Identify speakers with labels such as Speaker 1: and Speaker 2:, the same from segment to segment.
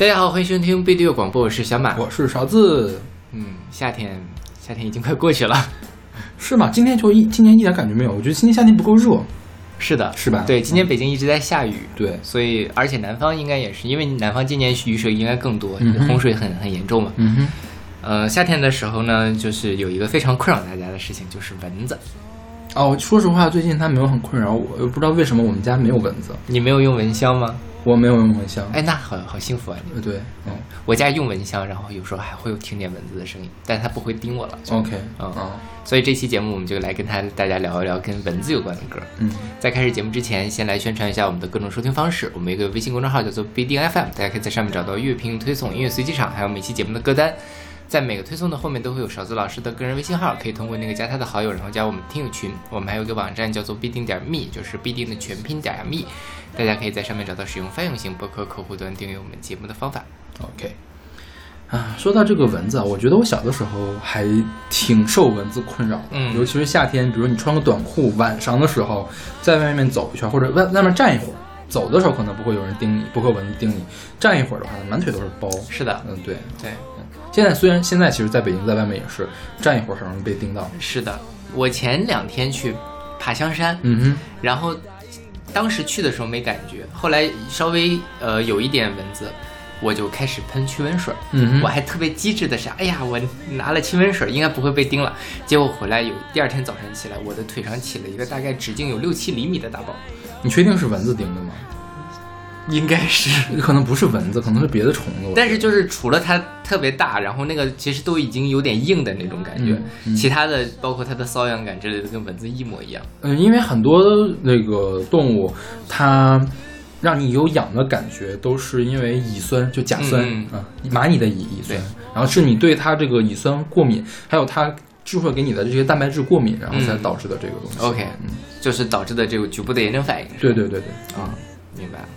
Speaker 1: 大家好，欢迎收听背对乐广播，我是小马。
Speaker 2: 我是勺子，
Speaker 1: 嗯，夏天，夏天已经快过去了。
Speaker 2: 是吗？今天就一今年一点感觉没有，我觉得今年夏天不够热。
Speaker 1: 是的，
Speaker 2: 是吧
Speaker 1: 对，今年北京一直在下雨，
Speaker 2: 对，
Speaker 1: 所以而且南方应该也是，因为南方今年雨水应该更多，洪水很很严重嘛。
Speaker 2: 嗯哼，
Speaker 1: 呃，夏天的时候呢，就是有一个非常困扰大家的事情，就是蚊子。
Speaker 2: 哦，说实话，最近它没有很困扰我，又不知道为什么我们家没有蚊子，
Speaker 1: 你没有用蚊香吗？
Speaker 2: 我没有用蚊香。
Speaker 1: 哎，那好好幸福啊你。
Speaker 2: 呃，对，嗯
Speaker 1: 我家用蚊香，然后有时候还会有听见蚊子的声音，但是它不会叮我了。就
Speaker 2: ，OK，
Speaker 1: 嗯
Speaker 2: 嗯，
Speaker 1: 所以这期节目我们就来跟他大家聊一聊跟蚊子有关的歌。
Speaker 2: 嗯，
Speaker 1: 在开始节目之前，先来宣传一下我们的各种收听方式。我们一个微信公众号叫做 BDFM，大家可以在上面找到乐评推送、音乐随机场，还有每期节目的歌单。在每个推送的后面都会有勺子老师的个人微信号，可以通过那个加他的好友，然后加我们听友群。我们还有一个网站叫做必定点 me，就是必定的全拼点 me，大家可以在上面找到使用泛用型播客客户端订阅我们节目的方法。
Speaker 2: OK。啊，说到这个蚊子啊，我觉得我小的时候还挺受蚊子困扰的，
Speaker 1: 嗯
Speaker 2: 尤其是夏天，比如你穿个短裤，晚上的时候在外面走一圈，或者外外面站一会儿，走的时候可能不会有人盯你，不会蚊子盯你，站一会儿的话，满腿都是包。
Speaker 1: 是的，
Speaker 2: 嗯，对。
Speaker 1: 对，
Speaker 2: 现在虽然现在其实在北京，在外面也是站一会儿很容易被叮到。
Speaker 1: 是的。我前两天去爬香山，
Speaker 2: 嗯哼，
Speaker 1: 然后当时去的时候没感觉，后来稍微呃有一点蚊子，我就开始喷驱蚊水。
Speaker 2: 嗯
Speaker 1: 我还特别机智的想，哎呀，我拿了驱蚊水，应该不会被叮了。结果回来有第二天早上起来，我的腿上起了一个大概直径有六七厘米的大包，
Speaker 2: 你确定是蚊子叮的吗？
Speaker 1: 应该是。
Speaker 2: 可能不是蚊子，可能是别的虫子。
Speaker 1: 但是就是除了它特别大，然后那个其实都已经有点硬的那种感觉，
Speaker 2: 嗯嗯
Speaker 1: 其他的包括它的瘙痒感之类的，跟蚊子一模一样。
Speaker 2: 嗯，因为很多那个动物，它让你有痒的感觉，都是因为乙酸，就甲酸
Speaker 1: 嗯
Speaker 2: 啊，蚂蚁的乙乙酸，然后是你对它这个乙酸过敏，还有它智慧给你的这些蛋白质过敏，然后才
Speaker 1: 嗯
Speaker 2: 导致的这个东西。
Speaker 1: OK，
Speaker 2: 嗯，
Speaker 1: 就是导致的这个局部的炎症反应。
Speaker 2: 对对对对。
Speaker 1: 啊、明白了。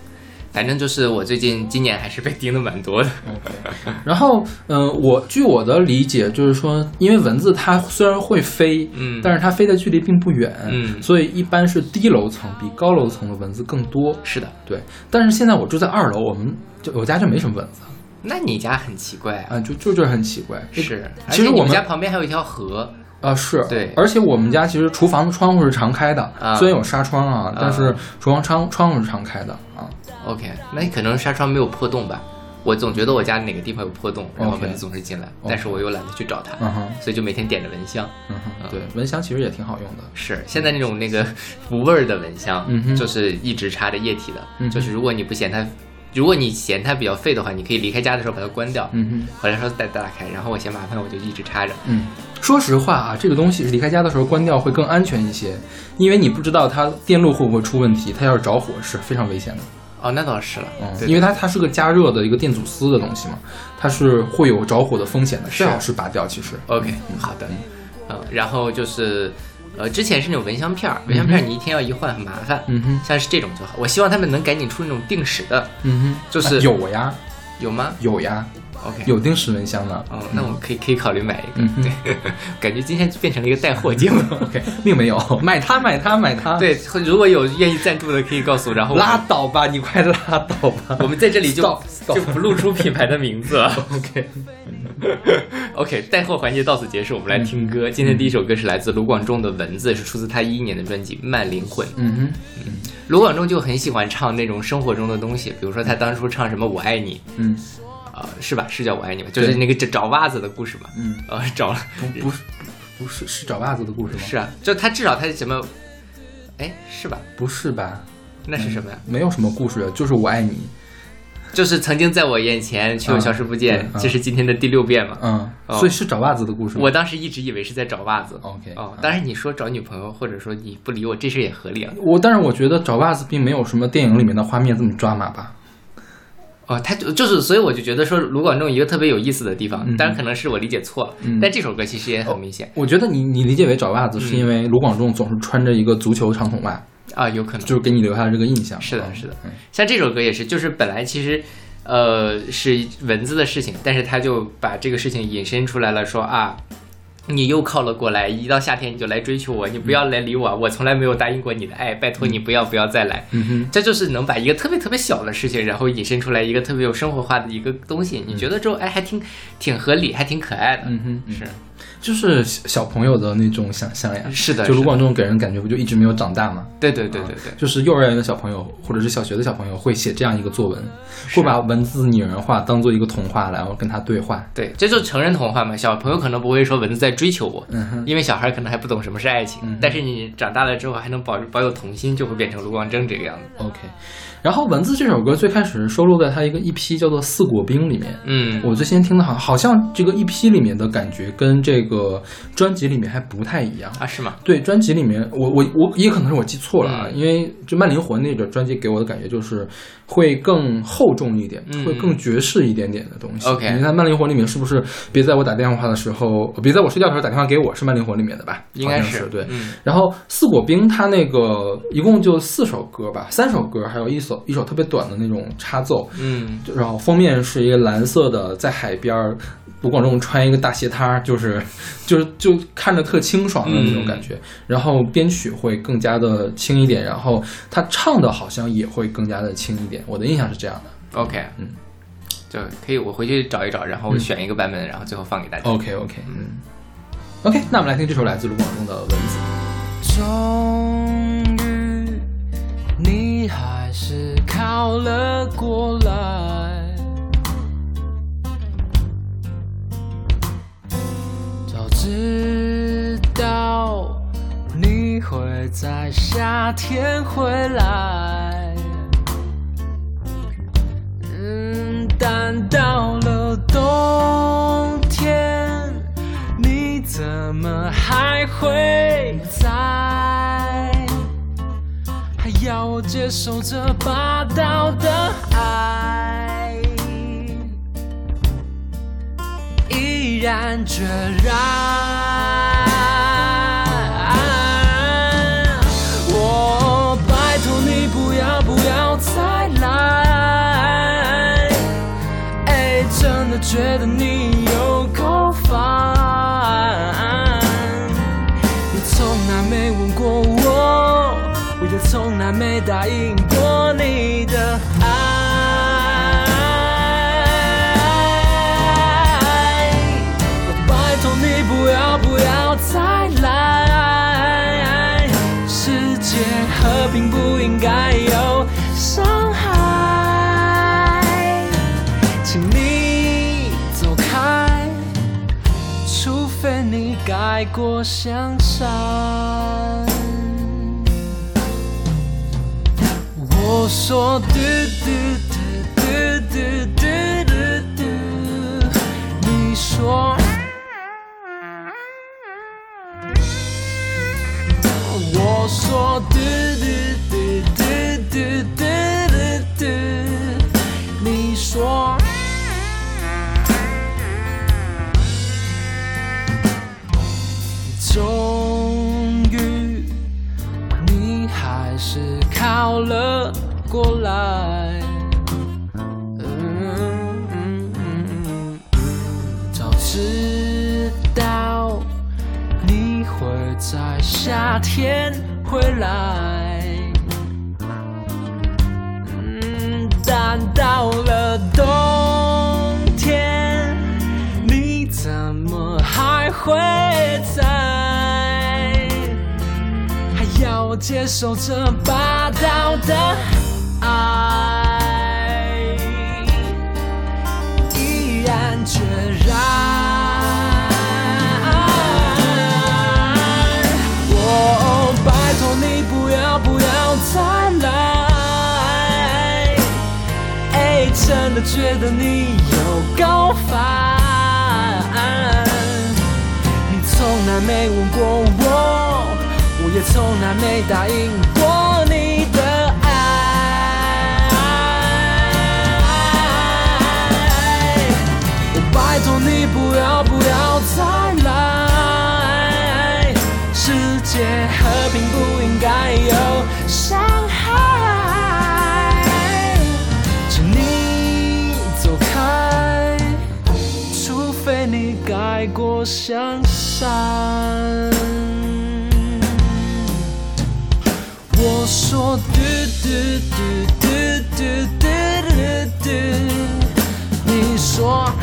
Speaker 1: 反正就是我最近今年还是被叮的蛮多的。
Speaker 2: 然后，嗯、我据我的理解，就是说，因为蚊子它虽然会飞，
Speaker 1: 嗯
Speaker 2: 但是它飞的距离并不远，
Speaker 1: 嗯
Speaker 2: 所以一般是低楼层比高楼层的蚊子更多。
Speaker 1: 是的，
Speaker 2: 对，但是现在我住在二楼，我们就我家就没什么蚊子
Speaker 1: 那你家很奇怪啊。
Speaker 2: 啊，就就这很奇怪。
Speaker 1: 是，
Speaker 2: 其实我们
Speaker 1: 家旁边还有一条河。
Speaker 2: 啊是，
Speaker 1: 对
Speaker 2: 而且我们家其实厨房的窗户是常开的，
Speaker 1: 啊
Speaker 2: 虽然有纱窗啊，但是厨房窗窗户是常开的啊。
Speaker 1: OK，那可能纱窗没有破洞吧？我总觉得我家哪个地方有破洞，然后蚊子总是进来，但是我又懒得去找它，所以就每天点着蚊香。
Speaker 2: 嗯哼，对，蚊香其实也挺好用的。
Speaker 1: 是，现在那种那个无味儿的蚊香，就是一直插着液体的，
Speaker 2: 嗯
Speaker 1: 就是如果你不嫌它，如果你嫌它比较费的话，你可以离开家的时候把它关掉，
Speaker 2: 嗯
Speaker 1: 回来时候再打开，然后我嫌麻烦，我就一直插着。
Speaker 2: 嗯，说实话啊，这个东西离开家的时候关掉会更安全一些，因为你不知道它电路会不会出问题，它要是着火是非常危险的。
Speaker 1: 哦，那倒是了，
Speaker 2: 嗯，
Speaker 1: 对
Speaker 2: 因为它它是个加热的一个电阻丝的东西嘛，它是会有着火的风险的，
Speaker 1: 是
Speaker 2: 最好是拔掉。其实
Speaker 1: ，OK，好的，嗯，然后就是，呃，之前是那种蚊香片儿，蚊香片儿你一天要一换很麻烦，
Speaker 2: 嗯哼，
Speaker 1: 像是这种就好。我希望他们能赶紧出那种定时的，
Speaker 2: 嗯哼，
Speaker 1: 就是
Speaker 2: 啊有呀，
Speaker 1: 有吗？
Speaker 2: 有呀，
Speaker 1: ？OK，
Speaker 2: 有定时蚊香的。
Speaker 1: 哦，那我可以可以考虑买一个。
Speaker 2: 嗯
Speaker 1: 对，感觉今天变成了一个带货节目。
Speaker 2: OK，并没有买它买它买它。，
Speaker 1: 对，如果有愿意赞助的，可以告诉我，然后
Speaker 2: 拉倒吧，你快拉倒吧。
Speaker 1: 我们在这里就就不露出品牌的名字了。OK，OK，带货环节到此结束，我们来听歌。今天第一首歌是来自卢广仲的《文字》，是出自他一一年的专辑《慢灵魂》。
Speaker 2: 嗯哼，
Speaker 1: 卢广仲就很喜欢唱那种生活中的东西，比如说他当初唱什么“我爱你
Speaker 2: 嗯”，
Speaker 1: 呃，是吧？是叫“我爱你”吧？就是那个找找袜子的故事嘛。
Speaker 2: 嗯，
Speaker 1: 呃，找了，
Speaker 2: 不不是不是是找袜子的故事吗？
Speaker 1: 是啊，就他至少他什么，哎，是吧？
Speaker 2: 不是吧？
Speaker 1: 那是什么呀？
Speaker 2: 没有什么故事，就是我爱你。
Speaker 1: 就是曾经在我眼前，却又消失不见这是今天的第六遍嘛。
Speaker 2: 嗯，
Speaker 1: 哦
Speaker 2: 所以是找袜子的故事吗？
Speaker 1: 我当时一直以为是在找袜子。
Speaker 2: OK
Speaker 1: 哦，当然你说找女朋友，或者说你不理我，这事也合理啊。
Speaker 2: 我但是我觉得找袜子并没有什么电影里面的画面这么抓马吧。
Speaker 1: 哦，他就就是，所以我就觉得说卢广仲一个特别有意思的地方，
Speaker 2: 嗯
Speaker 1: 当然可能是我理解错了，
Speaker 2: 嗯
Speaker 1: 但这首歌其实也很明显、
Speaker 2: 我觉得你你理解为找袜子，
Speaker 1: 嗯
Speaker 2: 是因为卢广仲总是穿着一个足球长筒袜，
Speaker 1: 啊，有可能
Speaker 2: 就是给你留下这个印象。
Speaker 1: 是的，
Speaker 2: 嗯
Speaker 1: 是的
Speaker 2: 嗯。
Speaker 1: 像这首歌也是，就是本来其实，呃，是文字的事情，但是他就把这个事情引申出来了，说啊，你又靠了过来，一到夏天你就来追求我，你不要来理我，我从来没有答应过你的爱，拜托你不要不要再来。
Speaker 2: 嗯哼，
Speaker 1: 这就是能把一个特别特别小的事情，然后引申出来一个特别有生活化的一个东西，你觉得之后哎还挺挺合理，还挺可爱的。
Speaker 2: 嗯哼，嗯。
Speaker 1: 是
Speaker 2: 就是小小朋友的那种想象呀。
Speaker 1: 是的，
Speaker 2: 就卢广仲给人感觉不就一直没有长大吗？
Speaker 1: 对对对对对，
Speaker 2: 就是幼儿园的小朋友或者是小学的小朋友会写这样一个作文，会把文字拟人化当做一个童话，然后跟他对话。
Speaker 1: 对，这就是成人童话嘛。小朋友可能不会说文字在追求我，
Speaker 2: 嗯哼，
Speaker 1: 因为小孩可能还不懂什么是爱情。
Speaker 2: 嗯
Speaker 1: 但是你长大了之后还能保保有童心，就会变成卢广仲这个样子。
Speaker 2: OK。然后《文字》这首歌最开始收录在他一个 EP 叫做《四果冰》里面。
Speaker 1: 嗯，
Speaker 2: 我最先听的好，好像这个 EP 里面的感觉跟这个专辑里面还不太一样。
Speaker 1: 啊是吗？
Speaker 2: 对，专辑里面我我我也可能是我记错了啊，
Speaker 1: 嗯
Speaker 2: 因为就《慢灵魂》那个专辑给我的感觉就是会更厚重一点，
Speaker 1: 嗯
Speaker 2: 会更爵士一点点的东西。
Speaker 1: OK
Speaker 2: 你看《慢灵魂》里面是不是别在我打电话的时候，别在我睡觉的时候打电话给我是《慢灵魂》里面的吧？
Speaker 1: 应该
Speaker 2: 是对。
Speaker 1: 嗯
Speaker 2: 然后四果冰它那个一共就四首歌吧，三首歌，还有一首一首特别短的那种插奏。
Speaker 1: 嗯
Speaker 2: 然后封面是一个蓝色的，在海边儿，卢广仲穿一个大鞋摊儿，就是 就是就看着特清爽的那种感觉。然后编曲会更加的轻一点，然后他唱的好像也会更加的轻一点。我的印象是这样的。
Speaker 1: ，OK，
Speaker 2: 嗯，
Speaker 1: 就可以我回去找一找，然后选一个版本，然后最后放给大家。
Speaker 2: OK OK，嗯，OK，那我们来听这首来自卢广仲的《蚊子》。
Speaker 3: 你还是靠了过来。早知道你会在夏天回来，嗯，但到了冬天，你怎么还会在？要我接受这霸道的爱，毅然决然。我拜托你不要不要再来，哎，真的觉得答应过你的爱。拜托你不要不要再来，世界和平不应该有伤害，请你走开。除非你改过向善。说的。夏天回来，嗯，但到了冬天，你怎么还会在？还要接受这霸道的爱，毅然决然。的觉得你有够烦。你从来没问过我，我也从来没答应过你的爱。我拜托你不要不要再来，世界和平不我说嘟嘟嘟嘟嘟嘟嘟嘟，你说。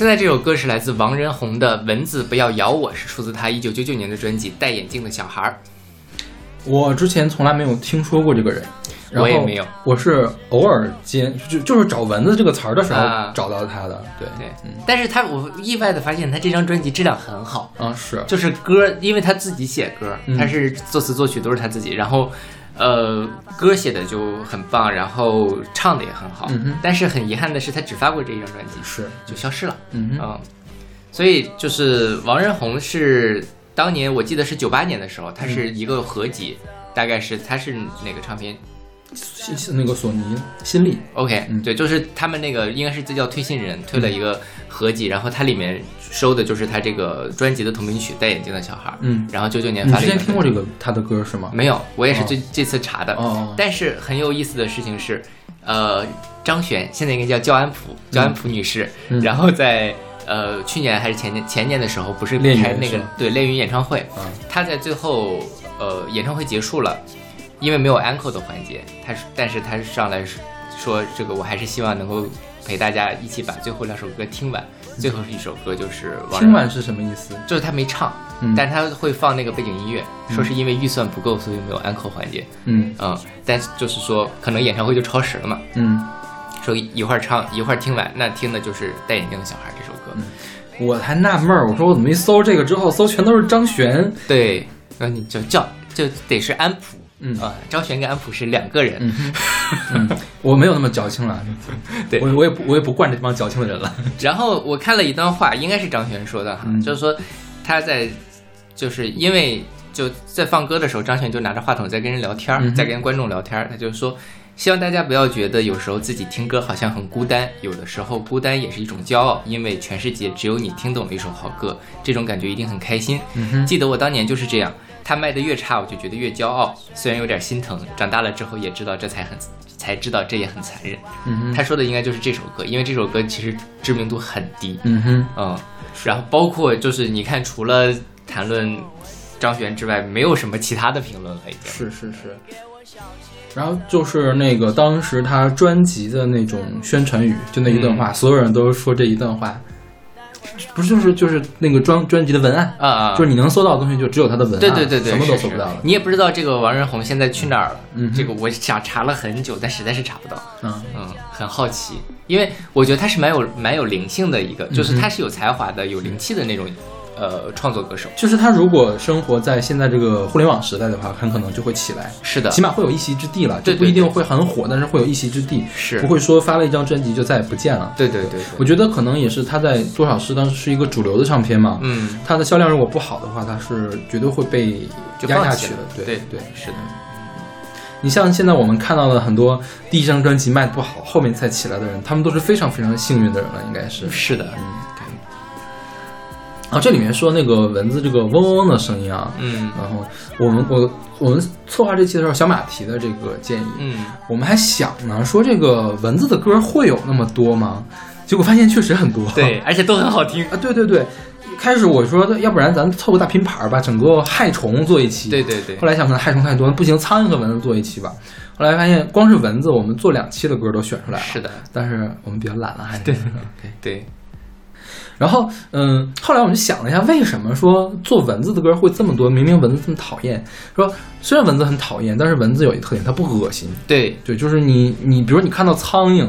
Speaker 1: 现在这首歌是来自王仁宏的《蚊子不要咬我》，是出自他一九九九年的专辑《戴眼镜的小孩儿
Speaker 2: 我之前从来没有听说过这个人，然后
Speaker 1: 我也没有。
Speaker 2: 我是偶尔间就就是找“蚊子”这个词儿的时候
Speaker 1: 啊
Speaker 2: 找到他的。对”。
Speaker 1: 对，但是他我意外的发现他这张专辑质量很好，
Speaker 2: 啊，是
Speaker 1: 就是歌，因为他自己写歌，
Speaker 2: 嗯
Speaker 1: 他是作词作曲都是他自己，然后。呃，歌写的就很棒，然后唱的也很好，
Speaker 2: 嗯
Speaker 1: 但是很遗憾的是，他只发过这一张专辑，
Speaker 2: 是，
Speaker 1: 就消失了。
Speaker 2: 嗯，
Speaker 1: 嗯，所以就是王仁宏是当年我记得是九八年的时候，他是一个合集，大概是他是哪个唱片
Speaker 2: 新新那个索尼新力
Speaker 1: ，？OK，、
Speaker 2: 嗯。
Speaker 1: 对，就是他们那个应该是这叫推信人推了一个合集，然后它里面收的就是他这个专辑的同名曲《戴眼镜的小孩》，
Speaker 2: 嗯，
Speaker 1: 然后九九年发了一个
Speaker 2: 前听过这个他的歌是吗？
Speaker 1: 没有，我也是最、这次查的。
Speaker 2: 哦，
Speaker 1: 但是很有意思的事情是，呃，张悬现在应该叫焦安普，焦安普女士，
Speaker 2: 嗯
Speaker 1: 然后在呃去年还是前年前年的时候，不是开那个对恋云演唱会，
Speaker 2: 嗯
Speaker 1: 她在最后呃演唱会结束了，因为没有 encore 的环节，她是但是她上来说这个我还是希望能够陪大家一起把最后两首歌听完，最后一首歌就是王
Speaker 2: 听完是什么意思？
Speaker 1: 就是他没唱，
Speaker 2: 嗯
Speaker 1: 但是他会放那个背景音乐，说是因为预算不够，所以没有 encore 环节。
Speaker 2: 嗯
Speaker 1: 嗯，但是就是说，可能演唱会就超时了嘛。
Speaker 2: 嗯，
Speaker 1: 说一会儿唱，一会儿听完，那听的就是《戴眼镜的小孩》这首歌。
Speaker 2: 我还纳闷儿，我说我怎么一搜这个之后，搜全都是张悬，
Speaker 1: 对，然后你就叫就得是安普，
Speaker 2: 嗯
Speaker 1: 啊，张悬跟安普是两个人。
Speaker 2: 嗯 嗯，我没有那么矫情了，
Speaker 1: 对
Speaker 2: 我我也不我也不惯这帮矫情的人了。
Speaker 1: 然后我看了一段话，应该是张悬说的哈，
Speaker 2: 嗯
Speaker 1: 就是说他在就是因为就在放歌的时候，张悬就拿着话筒在跟人聊天在跟观众聊天儿，他就说。希望大家不要觉得有时候自己听歌好像很孤单，有的时候孤单也是一种骄傲，因为全世界只有你听懂了一首好歌，这种感觉一定很开心。
Speaker 2: 嗯，
Speaker 1: 记得我当年就是这样，他卖的越差，我就觉得越骄傲，虽然有点心疼。长大了之后也知道这才很，才知道这也很残忍。他说的应该就是这首歌，因为这首歌其实知名度很低。
Speaker 2: 嗯哼，
Speaker 1: 嗯，然后包括就是你看，除了谈论张悬之外，没有什么其他的评论了，已经。
Speaker 2: 是是是。然后就是那个当时他专辑的那种宣传语，就那一段话，所有人都说这一段话，不是就是就是那个专专辑的文案，
Speaker 1: 啊啊，
Speaker 2: 就是你能搜到的东西就只有他的文案，
Speaker 1: 对对对对，
Speaker 2: 什么都搜不到了。
Speaker 1: 是。你也不知道这个王仁宏现在去哪儿了。
Speaker 2: 嗯
Speaker 1: 这个我想查了很久，但实在是查不到。
Speaker 2: 嗯。
Speaker 1: 嗯，很好奇，因为我觉得他是蛮有蛮有灵性的一个，就是他是有才华的、有灵气的那种呃创作歌手。
Speaker 2: 就是他如果生活在现在这个互联网时代的话，很可能就会起来，
Speaker 1: 是的，
Speaker 2: 起码会有一席之地了，
Speaker 1: 对
Speaker 2: 就不一定会很火，但是会有一席之地，
Speaker 1: 是。
Speaker 2: 不会说发了一张专辑就再也不见了。
Speaker 1: 对对对对，
Speaker 2: 我觉得可能也是他在多少是当时是一个主流的唱片嘛，
Speaker 1: 嗯，
Speaker 2: 他的销量如果不好的话，他是绝对会被压下去的。对
Speaker 1: 对。
Speaker 2: 对，
Speaker 1: 是的，
Speaker 2: 你像现在我们看到的很多第一张专辑卖的不好，后面才起来的人，他们都是非常非常幸运的人了，应该是。
Speaker 1: 是的，
Speaker 2: 啊，这里面说那个蚊子这个嗡嗡嗡的声音啊，
Speaker 1: 嗯
Speaker 2: 然后我们我我们策划这期的时候，小马提的这个建议，
Speaker 1: 嗯，
Speaker 2: 我们还想呢，说这个蚊子的歌会有那么多吗？结果发现确实很多。
Speaker 1: 对，而且都很好听。
Speaker 2: 啊，对对对，开始我说要不然咱凑个大拼盘儿吧，整个害虫做一期。
Speaker 1: 对对对
Speaker 2: 后，来想可能害虫太多，不行，苍蝇和蚊子做一期吧。后来发现光是蚊子，我们做两期的歌都选出来了。
Speaker 1: 是的，
Speaker 2: 但是我们比较懒了，还是
Speaker 1: 对
Speaker 2: OK。
Speaker 1: 对，
Speaker 2: 然后，嗯，后来我们就想了一下，为什么说做蚊子的歌会这么多？明明蚊子这么讨厌，说虽然蚊子很讨厌，但是蚊子有一个特点，它不恶心。
Speaker 1: 对，
Speaker 2: 对，就是你你比如你看到苍蝇，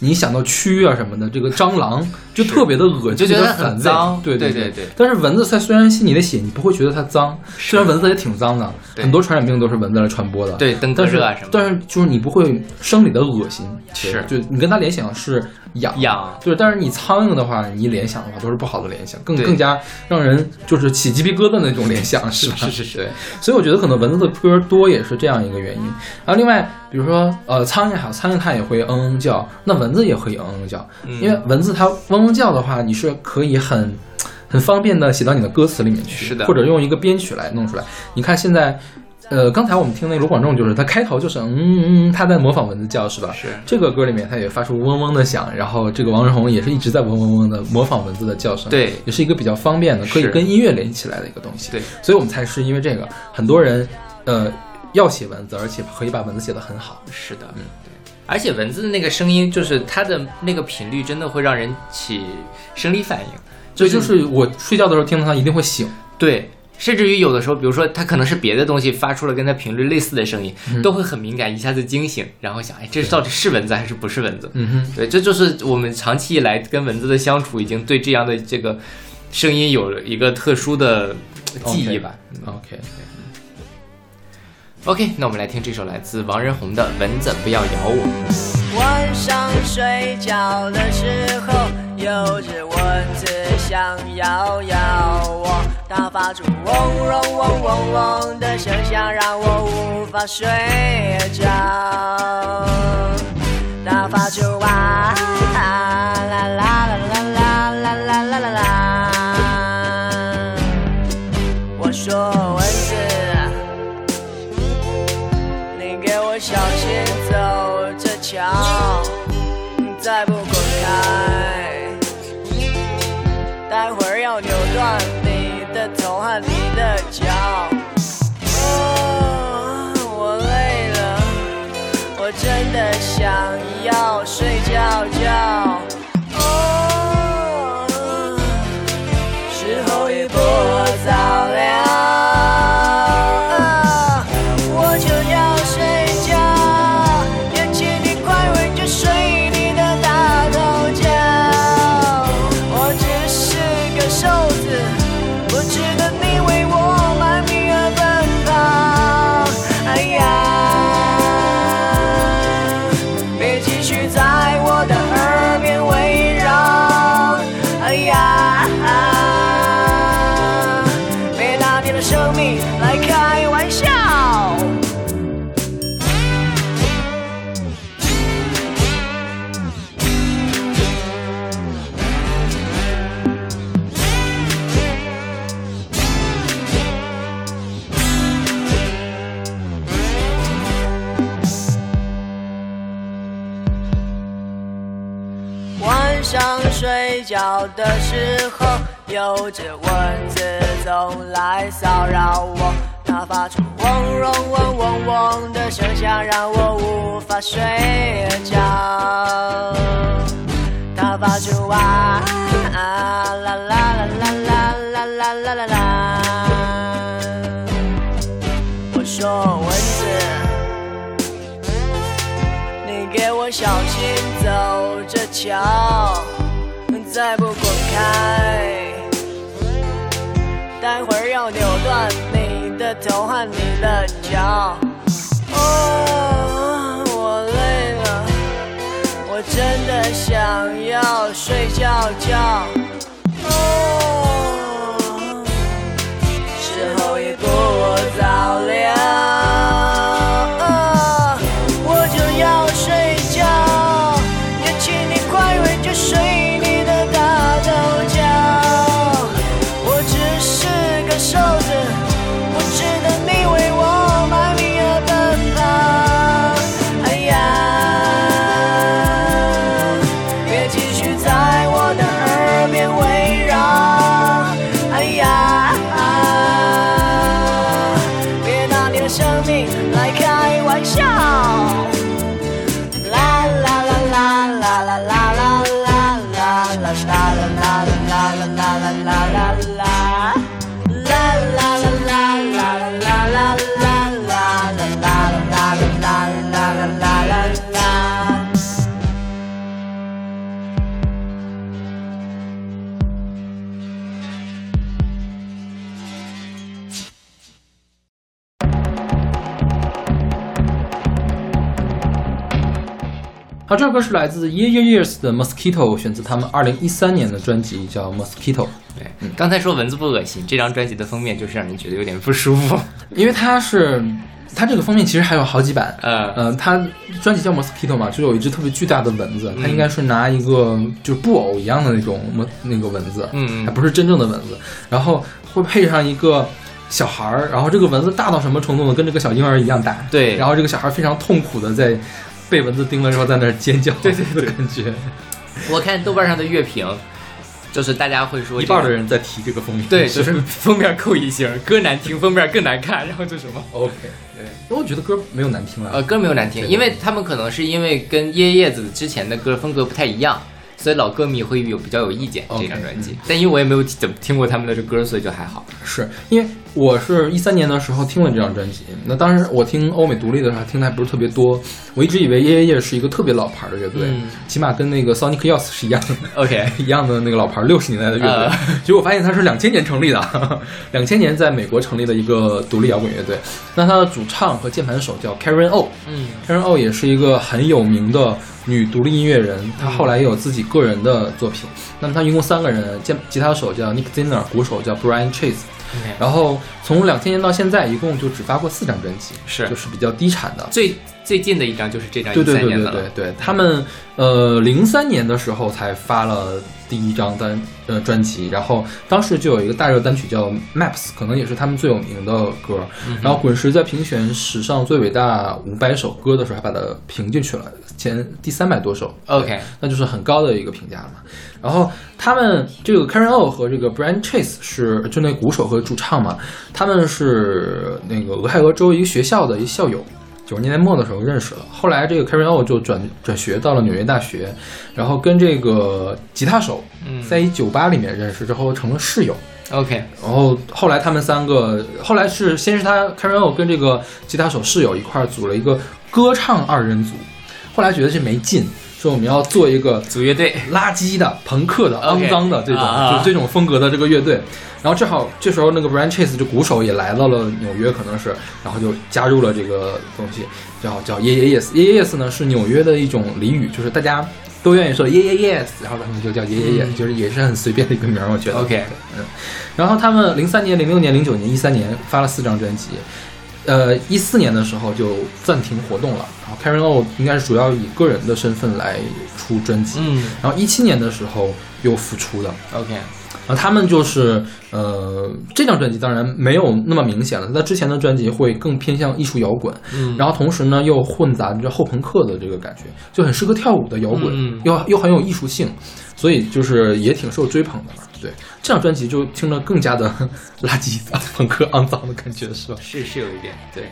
Speaker 2: 你想到蛆啊什么的，这个蟑螂就特别的恶心，
Speaker 1: 就觉得很脏。
Speaker 2: 对对
Speaker 1: 对对。对
Speaker 2: 但是蚊子它虽然吸你的血，你不会觉得它脏，虽然蚊子也挺脏的，很多传染病都是蚊子来传播的。
Speaker 1: 对
Speaker 2: 但是但是就是你不会生理的恶心，对
Speaker 1: 是。
Speaker 2: 就你跟它联想是痒
Speaker 1: 痒
Speaker 2: 对，但是你苍蝇的话，你一联想的话都是不好的联想，更更加让人就是起鸡皮疙瘩的那种联想，是吧？
Speaker 1: 是是是
Speaker 2: 对，所以我觉得可能蚊子的歌多也是这样一个原因。然后另外，比如说呃，苍蝇还有苍蝇它也会嗯嗯叫，那蚊子也可以嗯嗯叫，
Speaker 1: 嗯
Speaker 2: 因为蚊子它嗡嗡叫的话，你是可以很很方便的写到你的歌词里面去，
Speaker 1: 是的
Speaker 2: 或者用一个编曲来弄出来。你看现在。呃，刚才我们听那卢广仲，就是他开头就是嗯嗯嗯，他在模仿蚊子叫，是吧？
Speaker 1: 是
Speaker 2: 这个歌里面，他也发出嗡嗡的响，然后这个王仁宏也是一直在嗡嗡嗡的模仿蚊子的叫声，
Speaker 1: 对
Speaker 2: 也是一个比较方便的，可以跟音乐连起来的一个东西。
Speaker 1: 对，
Speaker 2: 所以我们才是因为这个，很多人呃要写蚊子，而且可以把蚊子写得很好。
Speaker 1: 是的，嗯，对。而且蚊子的那个声音，就是它的那个频率，真的会让人起生理反应。
Speaker 2: 所以就是我睡觉的时候听到它一定会醒，
Speaker 1: 对，甚至于有的时候，比如说它可能是别的东西发出了跟它频率类似的声音，
Speaker 2: 嗯。
Speaker 1: 都会很敏感，一下子惊醒，然后想，哎，这到底是蚊子还是不是蚊子？
Speaker 2: 嗯哼，
Speaker 1: 对，这就是我们长期以来跟蚊子的相处，已经对这样的这个声音有了一个特殊的记忆吧。OK，OK，那我们来听这首来自王仁宏的《蚊子不要咬我。
Speaker 4: 晚上睡觉的时候，有只蚊子想要咬我，它发出嗡嗡嗡嗡嗡的声响，让我无法睡着。它发出哇啦啦啦啦啦啦啦啦啦啦。我说蚊子。你给我小心走着瞧，再不滚开，待会儿要扭断你的头和你的脚。觉的时候，有只蚊子总来骚扰我，它发出嗡嗡嗡嗡嗡的声响，让我无法睡觉。它发出哇啦啦啦啦啦啦啦啦啦啦。我说蚊子。你给我小心走着瞧，再不滚开，待会儿要扭断你的头和你的脚。哦，我累了，我真的想要睡觉觉。哦，
Speaker 2: 啊，这首歌是来自 Year Year Years 的 Mosquito，选自他们二零一三年的专辑叫 Mosquito，
Speaker 1: 对，刚才说蚊子不恶心，这张专辑的封面就是让人觉得有点不舒服。
Speaker 2: 因为它是它这个封面其实还有好几版，
Speaker 1: 呃，
Speaker 2: 嗯，它专辑叫 Mosquito 嘛，就有一只特别巨大的蚊子，它应该是拿一个就是布偶一样的那种蚊那个蚊子，
Speaker 1: 嗯
Speaker 2: 还不是真正的蚊子，然后会配上一个小孩儿，然后这个蚊子大到什么程度呢？跟这个小婴儿一样大，
Speaker 1: 对。
Speaker 2: 然后这个小孩儿非常痛苦的在被蚊子叮了之后在那儿尖叫，
Speaker 1: 对对对
Speaker 2: 的感觉，
Speaker 1: 我看豆瓣上的乐评，就是大家会说、
Speaker 2: 一半的。人在提这个封面，
Speaker 1: 对，就是封面扣一星，歌难听，封面更难看，然后就什么，
Speaker 2: OK，对，我觉得歌没有难听了，
Speaker 1: 呃，歌没有难听，因为他们可能是因为跟叶叶子之前的歌风格不太一样，所以老歌迷会有比较有意见这张专辑。但因为我也没有怎么听过他们的这歌，所以就还好。
Speaker 2: 是因为我是一三年的时候听了这张专辑，那当时我听欧美独立的时候听的还不是特别多，我一直以为耶耶耶是一个特别老牌的乐队，
Speaker 1: 嗯
Speaker 2: 起码跟那个 Sonic Youth 是一样的。
Speaker 1: OK，
Speaker 2: 一样的那个老牌六十年代的乐队，
Speaker 1: 啊
Speaker 2: 结果我发现它是两千年成立的，两千年在美国成立的一个独立摇滚乐队。那它的主唱和键盘手叫 Karen O，
Speaker 1: 嗯
Speaker 2: Karen O 也是一个很有名的女独立音乐人，她后来也有自己个人的作品。那么她一共三个人，吉吉他手叫 Nick Zinner，鼓手叫 Brian Chase。然后从两千年到现在，一共就只发过四张专辑，
Speaker 1: 是
Speaker 2: 就是比较低产的。
Speaker 1: 最最近的一张就是这张一
Speaker 2: 对对对。对对对，他们呃零三年的时候才发了第一张单呃专辑，然后当时就有一个大热单曲叫 Maps，可能也是他们最有名的歌。
Speaker 1: 嗯
Speaker 2: 然后滚石在评选史上最伟大五百首歌的时候，还把它评进去了，前第三百多首。
Speaker 1: OK
Speaker 2: 那就是很高的一个评价了嘛。然后他们这个 Karen O 和这个 Brian Chase 是就那鼓手和主唱嘛，他们是那个俄亥俄州一个学校的一校友。九十年代末的时候认识了，后来这个 Carreno 就转转学到了纽约大学，然后跟这个吉他手
Speaker 1: 嗯
Speaker 2: 在一酒吧里面认识之后成了室友
Speaker 1: ，OK，
Speaker 2: 然后后来他们三个，后来是先是他 Karen O 跟这个吉他手室友一块儿组了一个歌唱二人组，后来觉得这没劲，说我们要做一个
Speaker 1: 组乐队。
Speaker 2: 垃圾的、朋克的、肮脏的这种，就是这种风格的这个乐队。然后正好这时候那个 Brian Chase 就鼓手也来到了纽约，可能是，然后就加入了这个东西，叫叫 Yes。Yeah Yes 呢是纽约的一种俚语，就是大家都愿意说 Yeah Yeah Yes，然后他们就叫 Yes，、
Speaker 1: 嗯
Speaker 2: 就是也是很随便的一个名儿，我觉得。
Speaker 1: OK
Speaker 2: 嗯。然后他们零三年、零六年、零九年、一三年发了四张专辑，呃，一四年的时候就暂停活动了。然后 Karen O 应该是主要以个人的身份来出专辑，
Speaker 1: 嗯
Speaker 2: 然后一七年的时候又复出的。
Speaker 1: ，OK，
Speaker 2: 然后他们就是呃，这张专辑当然没有那么明显了，那之前的专辑会更偏向艺术摇滚，
Speaker 1: 嗯
Speaker 2: 然后同时呢又混杂着后朋克的这个感觉，就很适合跳舞的摇滚，
Speaker 1: 嗯
Speaker 2: 又又很有艺术性，所以就是也挺受追捧的嘛。对，这张专辑就听着更加的 垃圾、朋克、肮脏的感觉，是吧？
Speaker 1: 是是有一点对。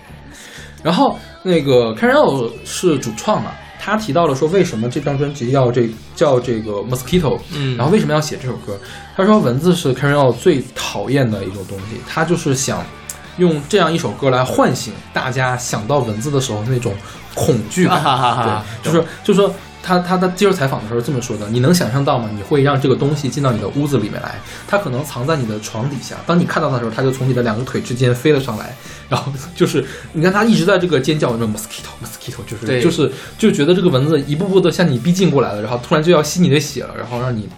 Speaker 2: 然后那个 O 是主创嘛，他提到了说为什么这张专辑要这叫这个 Mosquito，
Speaker 1: 嗯
Speaker 2: 然后为什么要写这首歌？他说文字是 O 最讨厌的一种东西，他就是想用这样一首歌来唤醒大家想到文字的时候那种恐惧感。
Speaker 1: 哈哈哈
Speaker 2: 对，就是就是说。他他他接受采访的时候这么说的，你能想象到吗？你会让这个东西进到你的屋子里面来，它可能藏在你的床底下，当你看到它的时候，它就从你的两个腿之间飞了上来，然后 就是你看它一直在这个尖叫，说 mosquito mosquito，就是
Speaker 1: 对
Speaker 2: 就是就觉得这个蚊子一步步的向你逼近过来了，然后突然就要吸你的血了，然后让你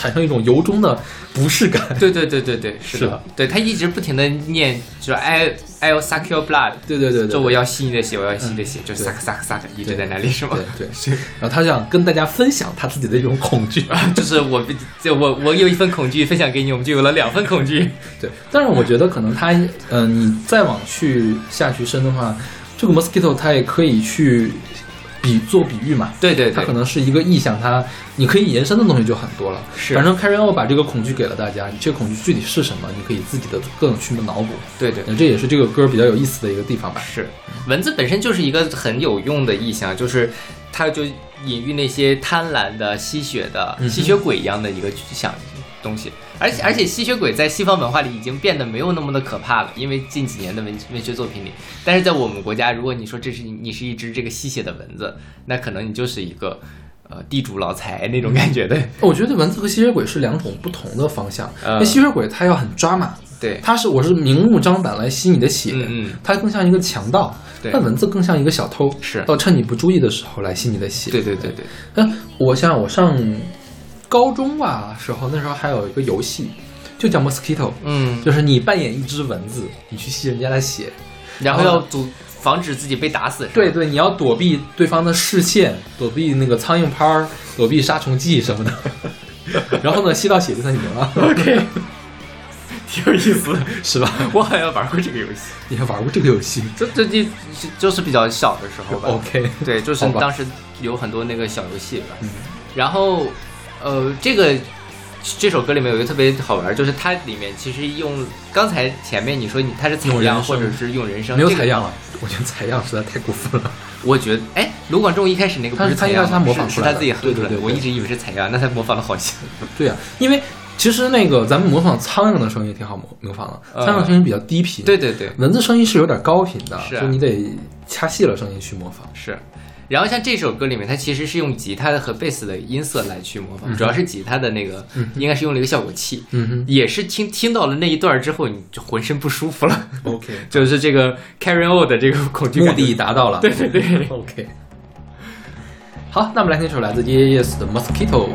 Speaker 2: 产生一种由衷的不适感。
Speaker 1: 对对对对对，是的
Speaker 2: 是的，
Speaker 1: 对他一直不停的念，就是 I I will suck your blood，
Speaker 2: 对对对对，
Speaker 1: 就我要吸你的血，我要吸你的血，就 suck suck suck，一直在那里是吗？
Speaker 2: 对对，然后他想跟大家分享他自己的一种恐惧。
Speaker 1: 就是我就我我有一份恐惧分享给你，我们就有了两份恐惧。
Speaker 2: 对，但是我觉得可能他，呃，你再往去下去深的话，这个 mosquito 它也可以去比做比喻嘛。
Speaker 1: 对对对
Speaker 2: 它可，能是一个意象，它你可以延伸的东西就很多了。
Speaker 1: 是
Speaker 2: 反正 Karen O 把这个恐惧给了大家，这个恐惧具体是什么，你可以自己的各种去脑补。
Speaker 1: 对对
Speaker 2: 那这也是这个歌比较有意思的一个地方吧。
Speaker 1: 是文字本身就是一个很有用的意象，就是它就隐喻那些贪婪的、吸血的、吸血鬼一样的一个想东西。而且而且吸血鬼在西方文化里已经变得没有那么的可怕了，因为近几年的文文学作品里。但是在我们国家，如果你说这是你是一只这个吸血的蚊子，那可能你就是一个呃地主老财那种感觉的。
Speaker 2: 我觉得蚊子和吸血鬼是两种不同的方向。
Speaker 1: 呃
Speaker 2: 那吸血鬼它要很抓马，
Speaker 1: 对，
Speaker 5: 它是我是明目张胆来吸你的血，
Speaker 1: 嗯嗯
Speaker 5: 它更像一个强盗，
Speaker 1: 对
Speaker 5: 但蚊子更像一个小偷，
Speaker 1: 是
Speaker 5: 到趁你不注意的时候来吸你的血。
Speaker 1: 对对对对，
Speaker 5: 那，我想想我上高中吧时候，那时候还有一个游戏，就叫 Mosquito，
Speaker 1: 嗯，
Speaker 5: 就是你扮演一只蚊子，你去吸人家的血。
Speaker 1: 然后要阻防止自己被打死，
Speaker 5: 对，对，你要躲避对方的视线，躲避那个苍蝇拍儿，躲避杀虫剂什么的。然后呢，吸到血就算你赢了
Speaker 1: ，，OK，挺有意思的，
Speaker 5: 是吧？
Speaker 1: 我好像玩过这个游戏，
Speaker 5: 你还玩过这个游戏
Speaker 1: 这这就就是比较小的时候吧。
Speaker 5: ？OK，
Speaker 1: 对，就是当时有很多那个小游戏吧。
Speaker 5: 嗯
Speaker 1: 然后，呃，这个这首歌里面有一个特别好玩，就是它里面其实用刚才前面你说你它是采样或者是用人声，
Speaker 5: 没有采样了，我觉得采样实在太过分了。
Speaker 1: 我觉得，哎，卢广仲一开始那个不
Speaker 5: 他是
Speaker 1: 采样，
Speaker 5: 他模仿出来的
Speaker 1: 是是他自己哼出来的。
Speaker 5: 对对对对
Speaker 1: 我一直以为是采样，那他模仿的好像。
Speaker 5: 对呀、因为其实那个咱们模仿苍蝇的声音也挺好模模仿的，
Speaker 1: 呃
Speaker 5: 苍蝇的声音比较低频，
Speaker 1: 对，对对，
Speaker 5: 蚊子声音是有点高频的，
Speaker 1: 是啊
Speaker 5: 就你得掐细了声音去模仿。
Speaker 1: 是。然后像这首歌里面，它其实是用吉他和贝斯的音色来去模仿，主要是吉他的那个，应该是用了一个效果器。也是听听到了那一段之后，你就浑身不舒服了
Speaker 5: ，，OK，
Speaker 1: 就是这个 Carry On 的这个恐惧
Speaker 5: 目
Speaker 1: 感
Speaker 5: 的达到了。
Speaker 1: 对对对，
Speaker 5: OK。好，那我们来听一首来自 Yes 的。Mosquito,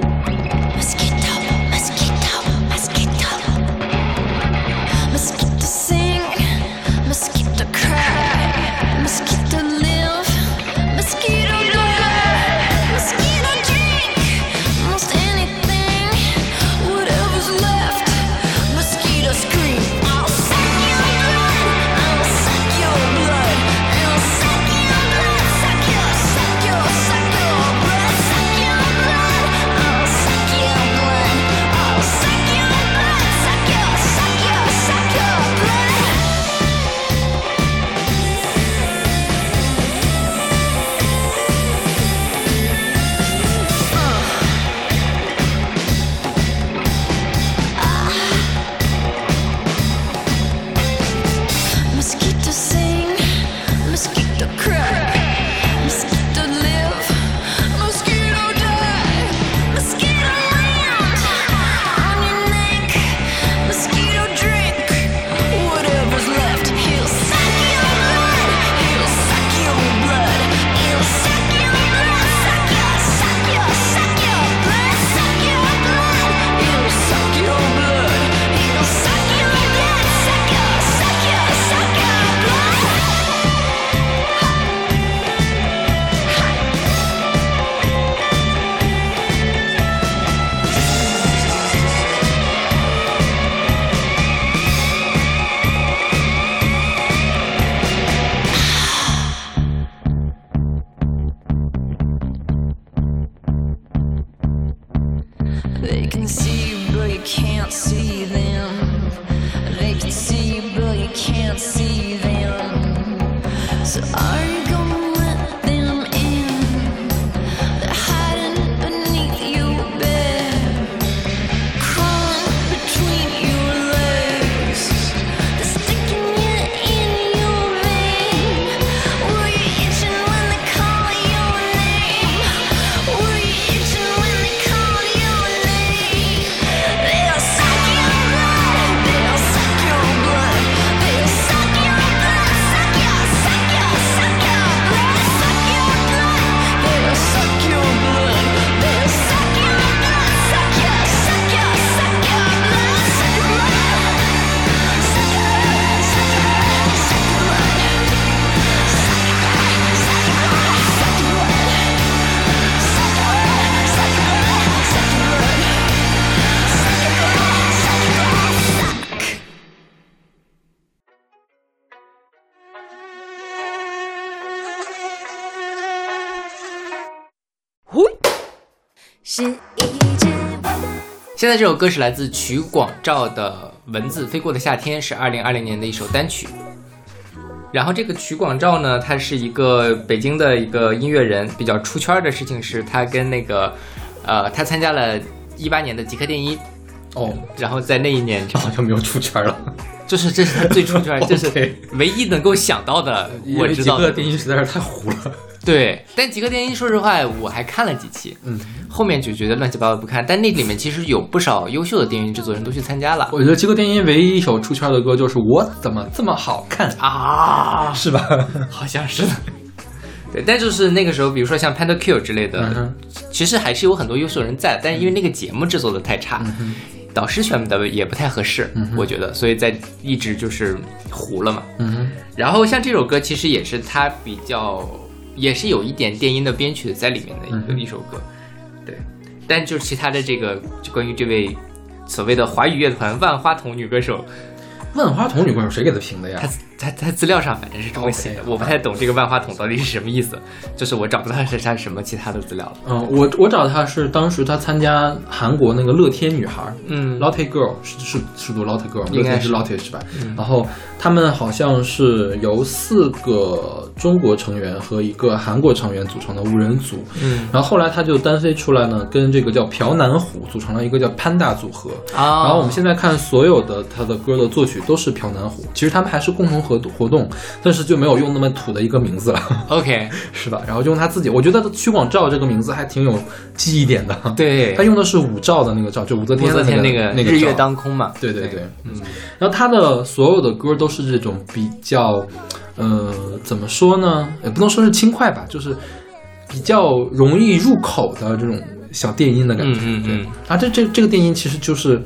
Speaker 1: 现在这首歌是来自曲广照的《文字飞过的夏天》，是二零二零年的一首单曲。然后这个曲广照呢，他是一个北京的一个音乐人，比较出圈的事情是他跟那个，呃，他参加了一八年的极客电音，
Speaker 5: 哦，
Speaker 1: 然后在那一年，
Speaker 5: 好像没有出圈了。
Speaker 1: 就是这是他最出圈，这是唯一能够想到的，我知道的
Speaker 5: 个电音实在是太糊了。
Speaker 1: 对，但极客电音说实话，我还看了几期，
Speaker 2: 嗯，
Speaker 1: 后面就觉得乱七八糟不看。但那里面其实有不少优秀的电音制作人都去参加了
Speaker 2: 我觉得极客电音唯一一首出圈的歌就是《我怎么这么好看》，
Speaker 1: 啊，
Speaker 2: 是吧？
Speaker 1: 好像是的。对，但就是那个时候，比如说像 Panda Q 之类的，
Speaker 2: 嗯
Speaker 1: 其实还是有很多优秀人在，但是因为那个节目制作的太差，导师选的也不太合适，我觉得，所以在一直就是糊了嘛。
Speaker 2: 嗯，
Speaker 1: 然后像这首歌，其实也是他比较，也是有一点电音的编曲在里面的一个、
Speaker 2: 嗯
Speaker 1: 一首歌，对。但就是其他的这个，就关于这位所谓的华语乐团万花筒女歌手，
Speaker 2: 万花筒女歌手谁给她评的呀
Speaker 1: 她？她她资料上反正是这么写的我不太懂这个万花筒到底是什么意思，就是我找不到是她什么其他的资料了。
Speaker 2: 嗯，我我找他是当时他参加韩国那个乐天女孩，
Speaker 1: 嗯
Speaker 2: Lotte Girl 是是是读 Lotte Girl，吗
Speaker 1: 应该是
Speaker 2: Lotte 是吧？然后他们好像是由四个中国成员和一个韩国成员组成的五人组，
Speaker 1: 嗯
Speaker 2: 然后后来他就单飞出来呢，跟这个叫朴南虎组成了一个叫 Panda 组合。
Speaker 1: 啊，
Speaker 2: 然后我们现在看所有的他的歌的作曲都是朴南虎，其实他们还是共同合活动，但是就没有用那么土的一个名字了
Speaker 1: ，OK，
Speaker 2: 是吧？然后就用他自己，我觉得曲广照这个名字还挺有记忆点的。
Speaker 1: 对
Speaker 2: 他，用的是武照的那个照，就武则天的那个那个
Speaker 1: 日月当空嘛，
Speaker 2: 对对对，嗯。然后他的所有的歌都是这种比较，呃，怎么说呢？也不能说是轻快吧，就是比较容易入口的这种小电音的感觉。对
Speaker 1: 嗯嗯嗯
Speaker 2: 啊，这这这个电音其实就是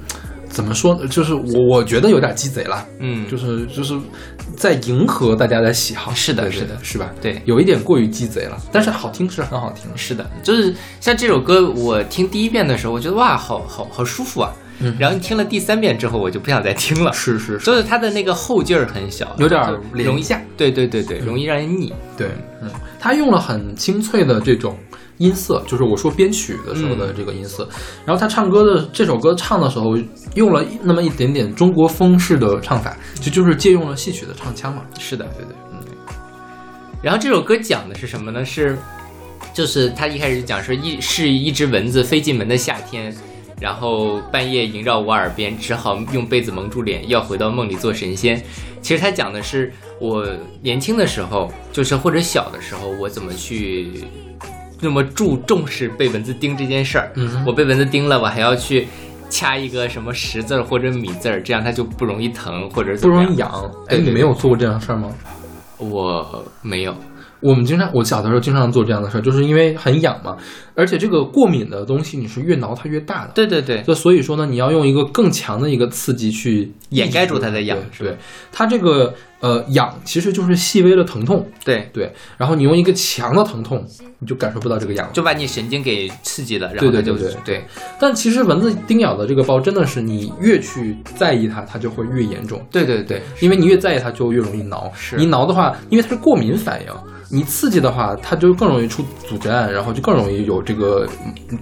Speaker 2: 怎么说呢？就是我我觉得有点鸡贼了，
Speaker 1: 嗯，
Speaker 2: 就是就是在迎合大家的喜好。
Speaker 1: 是的是的
Speaker 2: 是吧？
Speaker 1: 对。
Speaker 2: 有一点过于鸡贼了，但是好听是很好听。
Speaker 1: 是的，就是像这首歌，我听第一遍的时候，我觉得哇，好好好舒服啊。
Speaker 2: 嗯
Speaker 1: 然后你听了第三遍之后，我就不想再听了。
Speaker 2: 是是是，
Speaker 1: 就是它的那个后劲儿很小，
Speaker 2: 有点
Speaker 1: 就容易
Speaker 2: 下。
Speaker 1: 对对对对，容易让人腻。
Speaker 2: 对，嗯，他用了很清脆的这种音色，就是我说编曲的时候的这个音色。然后他唱歌的这首歌唱的时候，用了那么一点点中国风式的唱法，就就是借用了戏曲的唱腔嘛。
Speaker 1: 是的，
Speaker 2: 对对，嗯，
Speaker 1: 然后这首歌讲的是什么呢？是，就是他一开始讲说一是一只蚊子飞进门的夏天，然后半夜萦绕我耳边，只好用被子蒙住脸，要回到梦里做神仙。其实他讲的是我年轻的时候，就是或者小的时候，我怎么去那么注重视被蚊子叮这件事儿。
Speaker 2: 嗯
Speaker 1: 我被蚊子叮了，我还要去。掐一个什么十字儿或者米字儿，这样它就不容易疼，或者
Speaker 2: 不容易痒。哎，你没有做过这样的事儿吗？
Speaker 1: 我没有，
Speaker 2: 我们经常，我小的时候经常做这样的事儿，就是因为很痒嘛，而且这个过敏的东西你是越挠它越大的。
Speaker 1: 对对对，
Speaker 2: 就所以说呢，你要用一个更强的一个刺激去
Speaker 1: 掩盖住它的痒
Speaker 2: 对。它这个呃痒其实就是细微的疼痛，
Speaker 1: 对，
Speaker 2: 对，然后你用一个强的疼痛，你就感受不到这个痒了。
Speaker 1: 就把你神经给刺激了，然后
Speaker 2: 对对对
Speaker 1: 对。
Speaker 2: 但其实蚊子叮咬的这个包真的是你越去在意它，它就会越严重。
Speaker 1: 对对。对，
Speaker 2: 因为你越在意它，就越容易挠。
Speaker 1: 是。
Speaker 2: 你挠的话，因为它是过敏反应，你刺激的话，它就更容易出组织胺，然后就更容易有这个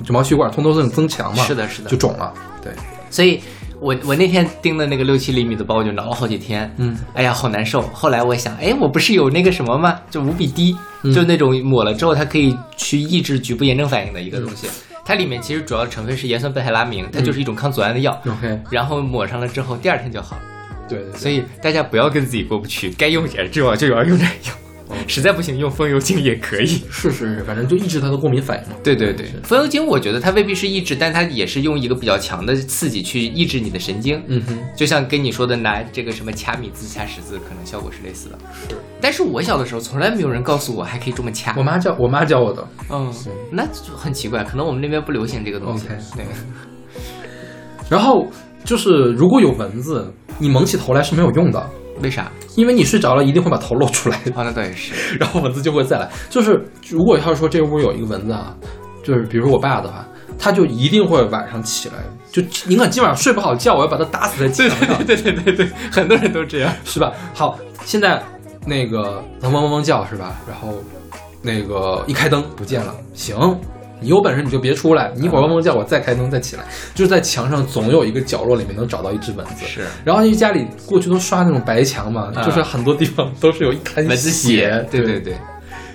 Speaker 2: 毛细管通透性增强嘛。
Speaker 1: 是的是的
Speaker 2: 就肿了。对，
Speaker 1: 所以我我那天盯的那个六七厘米的包，我就挠了好几天，
Speaker 2: 嗯，
Speaker 1: 哎呀，好难受。后来我想，哎，我不是有那个什么吗？就五比滴，
Speaker 2: 嗯
Speaker 1: 就那种抹了之后，它可以去抑制局部炎症反应的一个东
Speaker 2: 嗯
Speaker 1: 西。它里面其实主要成分是盐酸苯海拉明，它就是一种抗组胺的药。
Speaker 2: OK，
Speaker 1: 然后抹上了之后，第二天就好了。
Speaker 2: 对对对。
Speaker 1: 所以大家不要跟自己过不去，该用眼就要就要用点药，实在不行用风油精也可以。
Speaker 2: 是是是，反正就抑制它的过敏反应嘛。
Speaker 1: 对对对，风油精我觉得它未必是抑制，但它也是用一个比较强的刺激去抑制你的神经。
Speaker 2: 嗯哼，
Speaker 1: 就像跟你说的拿这个什么掐米字、掐十字，可能效果是类似的。
Speaker 2: 是，
Speaker 1: 但是我小的时候从来没有人告诉我还可以这么掐。
Speaker 2: 我妈教我妈教我的。
Speaker 1: 嗯，那就很奇怪，可能我们那边不流行这个东西。对，
Speaker 2: 然后就是如果有蚊子，你蒙起头来是没有用的，
Speaker 1: 为啥？
Speaker 2: 因为你睡着了一定会把头露出来，
Speaker 1: 啊，那倒也是。
Speaker 2: 然后蚊子就会再来。就是如果要是说这屋有一个蚊子啊，就是比如说我爸的话。他就一定会晚上起来，就宁可今晚上睡不好觉，我要把他打死在墙上，
Speaker 1: 对对对对，很多人都这样。
Speaker 2: 是吧？好，现在那个它嗡嗡嗡叫是吧？然后那个一开灯不见了，行，你有本事你就别出来，你一会儿嗡嗡叫，我再开灯再起来。就是在墙上总有一个角落里面能找到一只蚊子。
Speaker 1: 是
Speaker 2: 然后因为家里过去都刷那种白墙嘛，
Speaker 1: 啊
Speaker 2: 就是很多地方都是有一滩
Speaker 1: 蚊子
Speaker 2: 血
Speaker 1: 血，。对对对，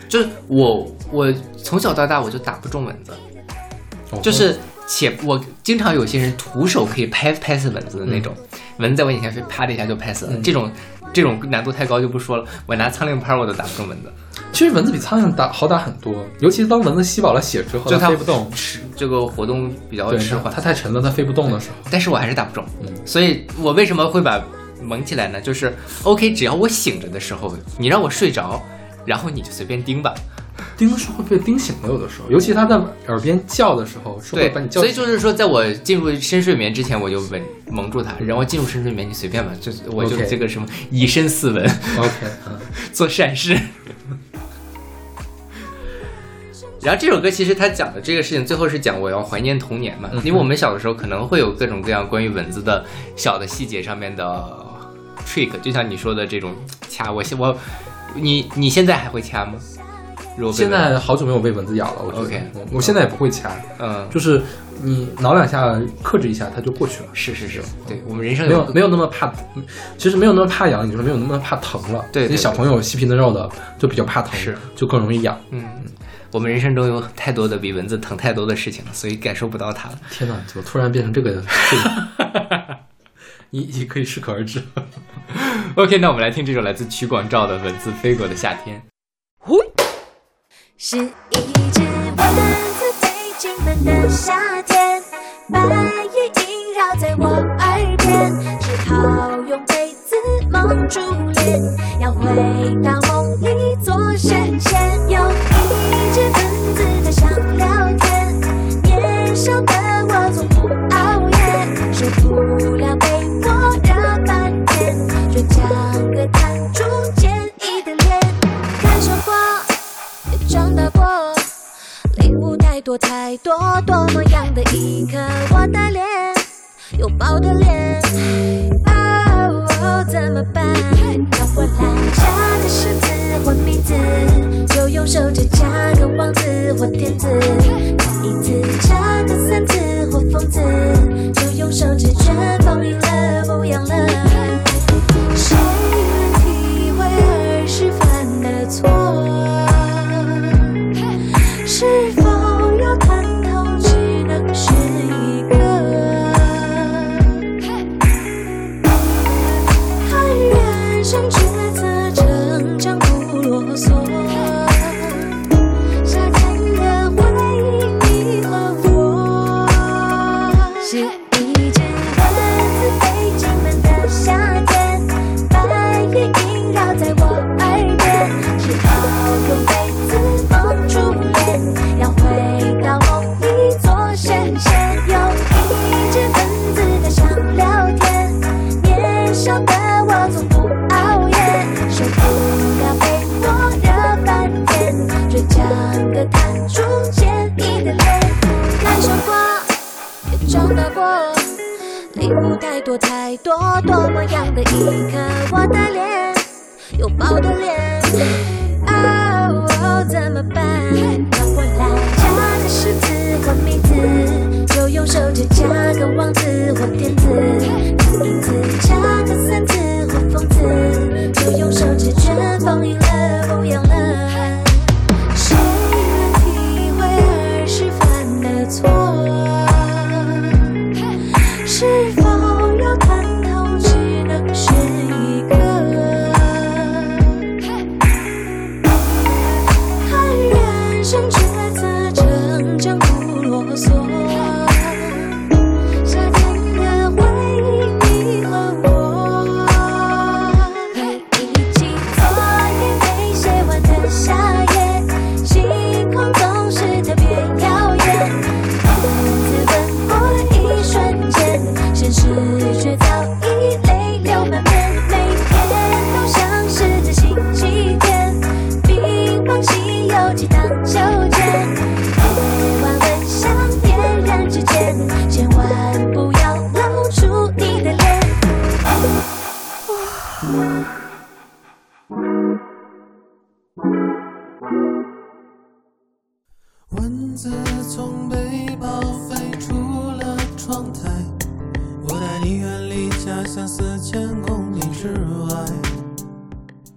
Speaker 1: 就是我我从小到大我就打不中蚊子，
Speaker 2: 哦
Speaker 1: 就是且我经常有些人徒手可以拍拍死蚊子的那种，蚊子在我眼前飞，啪的一下就拍死了，
Speaker 2: 嗯
Speaker 1: 这种这种难度太高就不说了，我拿苍蝇拍我都打不中蚊子。
Speaker 2: 其其实蚊子比苍蝇打好打很多，尤其是当蚊子吸饱了血之后，
Speaker 1: 就
Speaker 2: 飞不动，
Speaker 1: 迟这个活动比较，迟缓
Speaker 2: 它，太沉了，它飞不动的时候。
Speaker 1: 但是我还是打不中，
Speaker 2: 嗯
Speaker 1: 所以我为什么会把蒙起来呢？就是 OK，只要我醒着的时候，你让我睡着，然后你就随便叮吧。
Speaker 2: 叮是会被叮醒的，有的时候，尤其它在耳边叫的时候，是会
Speaker 1: 对
Speaker 2: 把你，叫
Speaker 1: 所。以就是说，在我进入深睡眠之前，我就稳蒙住它，然后进入深睡眠，你随便吧，就是我就这个什么以身试文
Speaker 2: ，OK，嗯，
Speaker 1: 做善事。然后这首歌其实它讲的这个事情，最后是讲我要怀念童年嘛，
Speaker 2: 嗯
Speaker 1: 因为我们小的时候可能会有各种各样关于蚊子的小的细节上面的 trick，就像你说的这种掐，我现我你你现在还会掐吗？如果
Speaker 2: 现在好久没有被蚊子咬了，我觉得。
Speaker 1: OK
Speaker 2: 我我现在也不会掐，
Speaker 1: 嗯。
Speaker 2: 就是你挠两下，克制一下，它就过去了。
Speaker 1: 是是是，对我们人生
Speaker 2: 没有没有那么怕，其实没有那么怕痒，你就是没有那么怕疼了。
Speaker 1: 对对
Speaker 2: 因为小朋友细皮嫩肉的就比较怕疼，
Speaker 1: 是。
Speaker 2: 就更容易痒。
Speaker 1: 嗯，我们人生中有太多的比蚊子疼太多的事情了，所以感受不到它了。
Speaker 2: 天哪，怎么突然变成这个？这个 你你可以适可而止。
Speaker 1: OK，那我们来听这首来自曲广照的《蚊子飞过的夏天》。
Speaker 6: 是一只蚊子飞进门的夏天，白夜萦绕在我耳边，只好用被子蒙住脸，要回到梦里做神仙。领悟太多太多，多么样的一刻，我的脸，有爆的脸，哦，怎么办？要我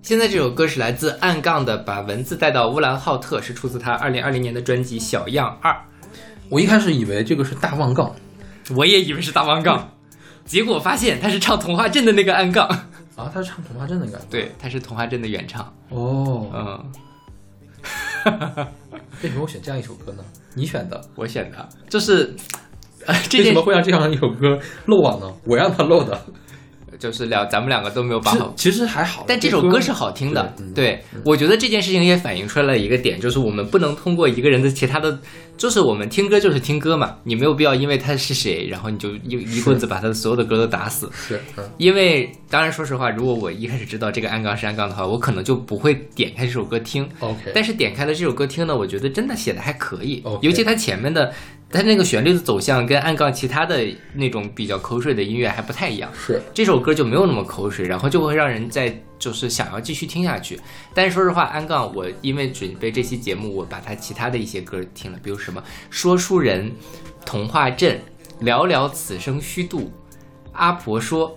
Speaker 6: 现
Speaker 1: 在这首歌是来自暗杠的《把文字带到乌兰浩特》，是出自他二零二零年的专辑《小样二》。
Speaker 2: 我一开始以为这个是大旺杠
Speaker 1: 我也以为是大王杠，结果发现他是唱《童话镇》的那个暗杠。
Speaker 2: 啊，他是唱童话镇的感觉。
Speaker 1: 对，他是《童话镇》的原唱。
Speaker 2: 哦，
Speaker 1: 嗯，
Speaker 2: 为什么我选这样一首歌呢？你选的，
Speaker 1: 我选的，就是，呃，这
Speaker 2: 为什么会让这样一首歌漏网呢？我让它漏的。
Speaker 1: 就是两咱们两个都没有把好。
Speaker 2: 其实还好，
Speaker 1: 但这首歌是好听的，
Speaker 2: 对
Speaker 1: 我觉得这件事情也反映出来了一个点，就是我们不能通过一个人的其他的，就是我们听歌就是听歌嘛，你没有必要因为他是谁，然后你就一一棍子把他的所有的歌都打死。
Speaker 2: 是，嗯，
Speaker 1: 因为当然，说实话，如果我一开始知道这个安杠是安杠的话，我可能就不会点开这首歌听。
Speaker 2: OK
Speaker 1: 但是点开了这首歌听呢，我觉得真的写的还可以尤其它前面的，它那个旋律的走向跟安杠其他的那种比较口水的音乐还不太一样。
Speaker 2: 是
Speaker 1: 这首歌就没有那么口水，然后就会让人在就是想要继续听下去。但是说实话，安杠我因为准备这期节目，我把它其他的一些歌听了，比如什么《说书人》《童话镇》《寥寥此生虚度》《阿婆说》，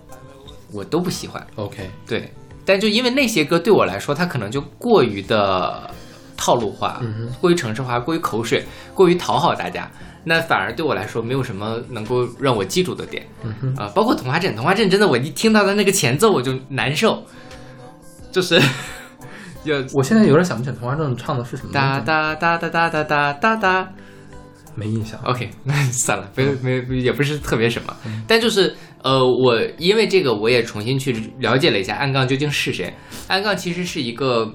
Speaker 1: 我都不喜欢。
Speaker 2: OK，
Speaker 1: 对，但就因为那些歌对我来说，它可能就过于的套路化，过于城市化，过于口水，过于讨好大家。那反而对我来说没有什么能够让我记住的点，啊、包括童话镇，童话镇真的我一听到它那个前奏我就难受，就是 有
Speaker 2: 我现在有点想不起来童话镇唱的是什么
Speaker 1: 哒，哒哒哒哒哒哒哒哒，
Speaker 2: 没印象。
Speaker 1: OK，那算了，没没也不是特别什么，但就是呃，我因为这个我也重新去了解了一下安杠究竟是谁。安杠其实是一个，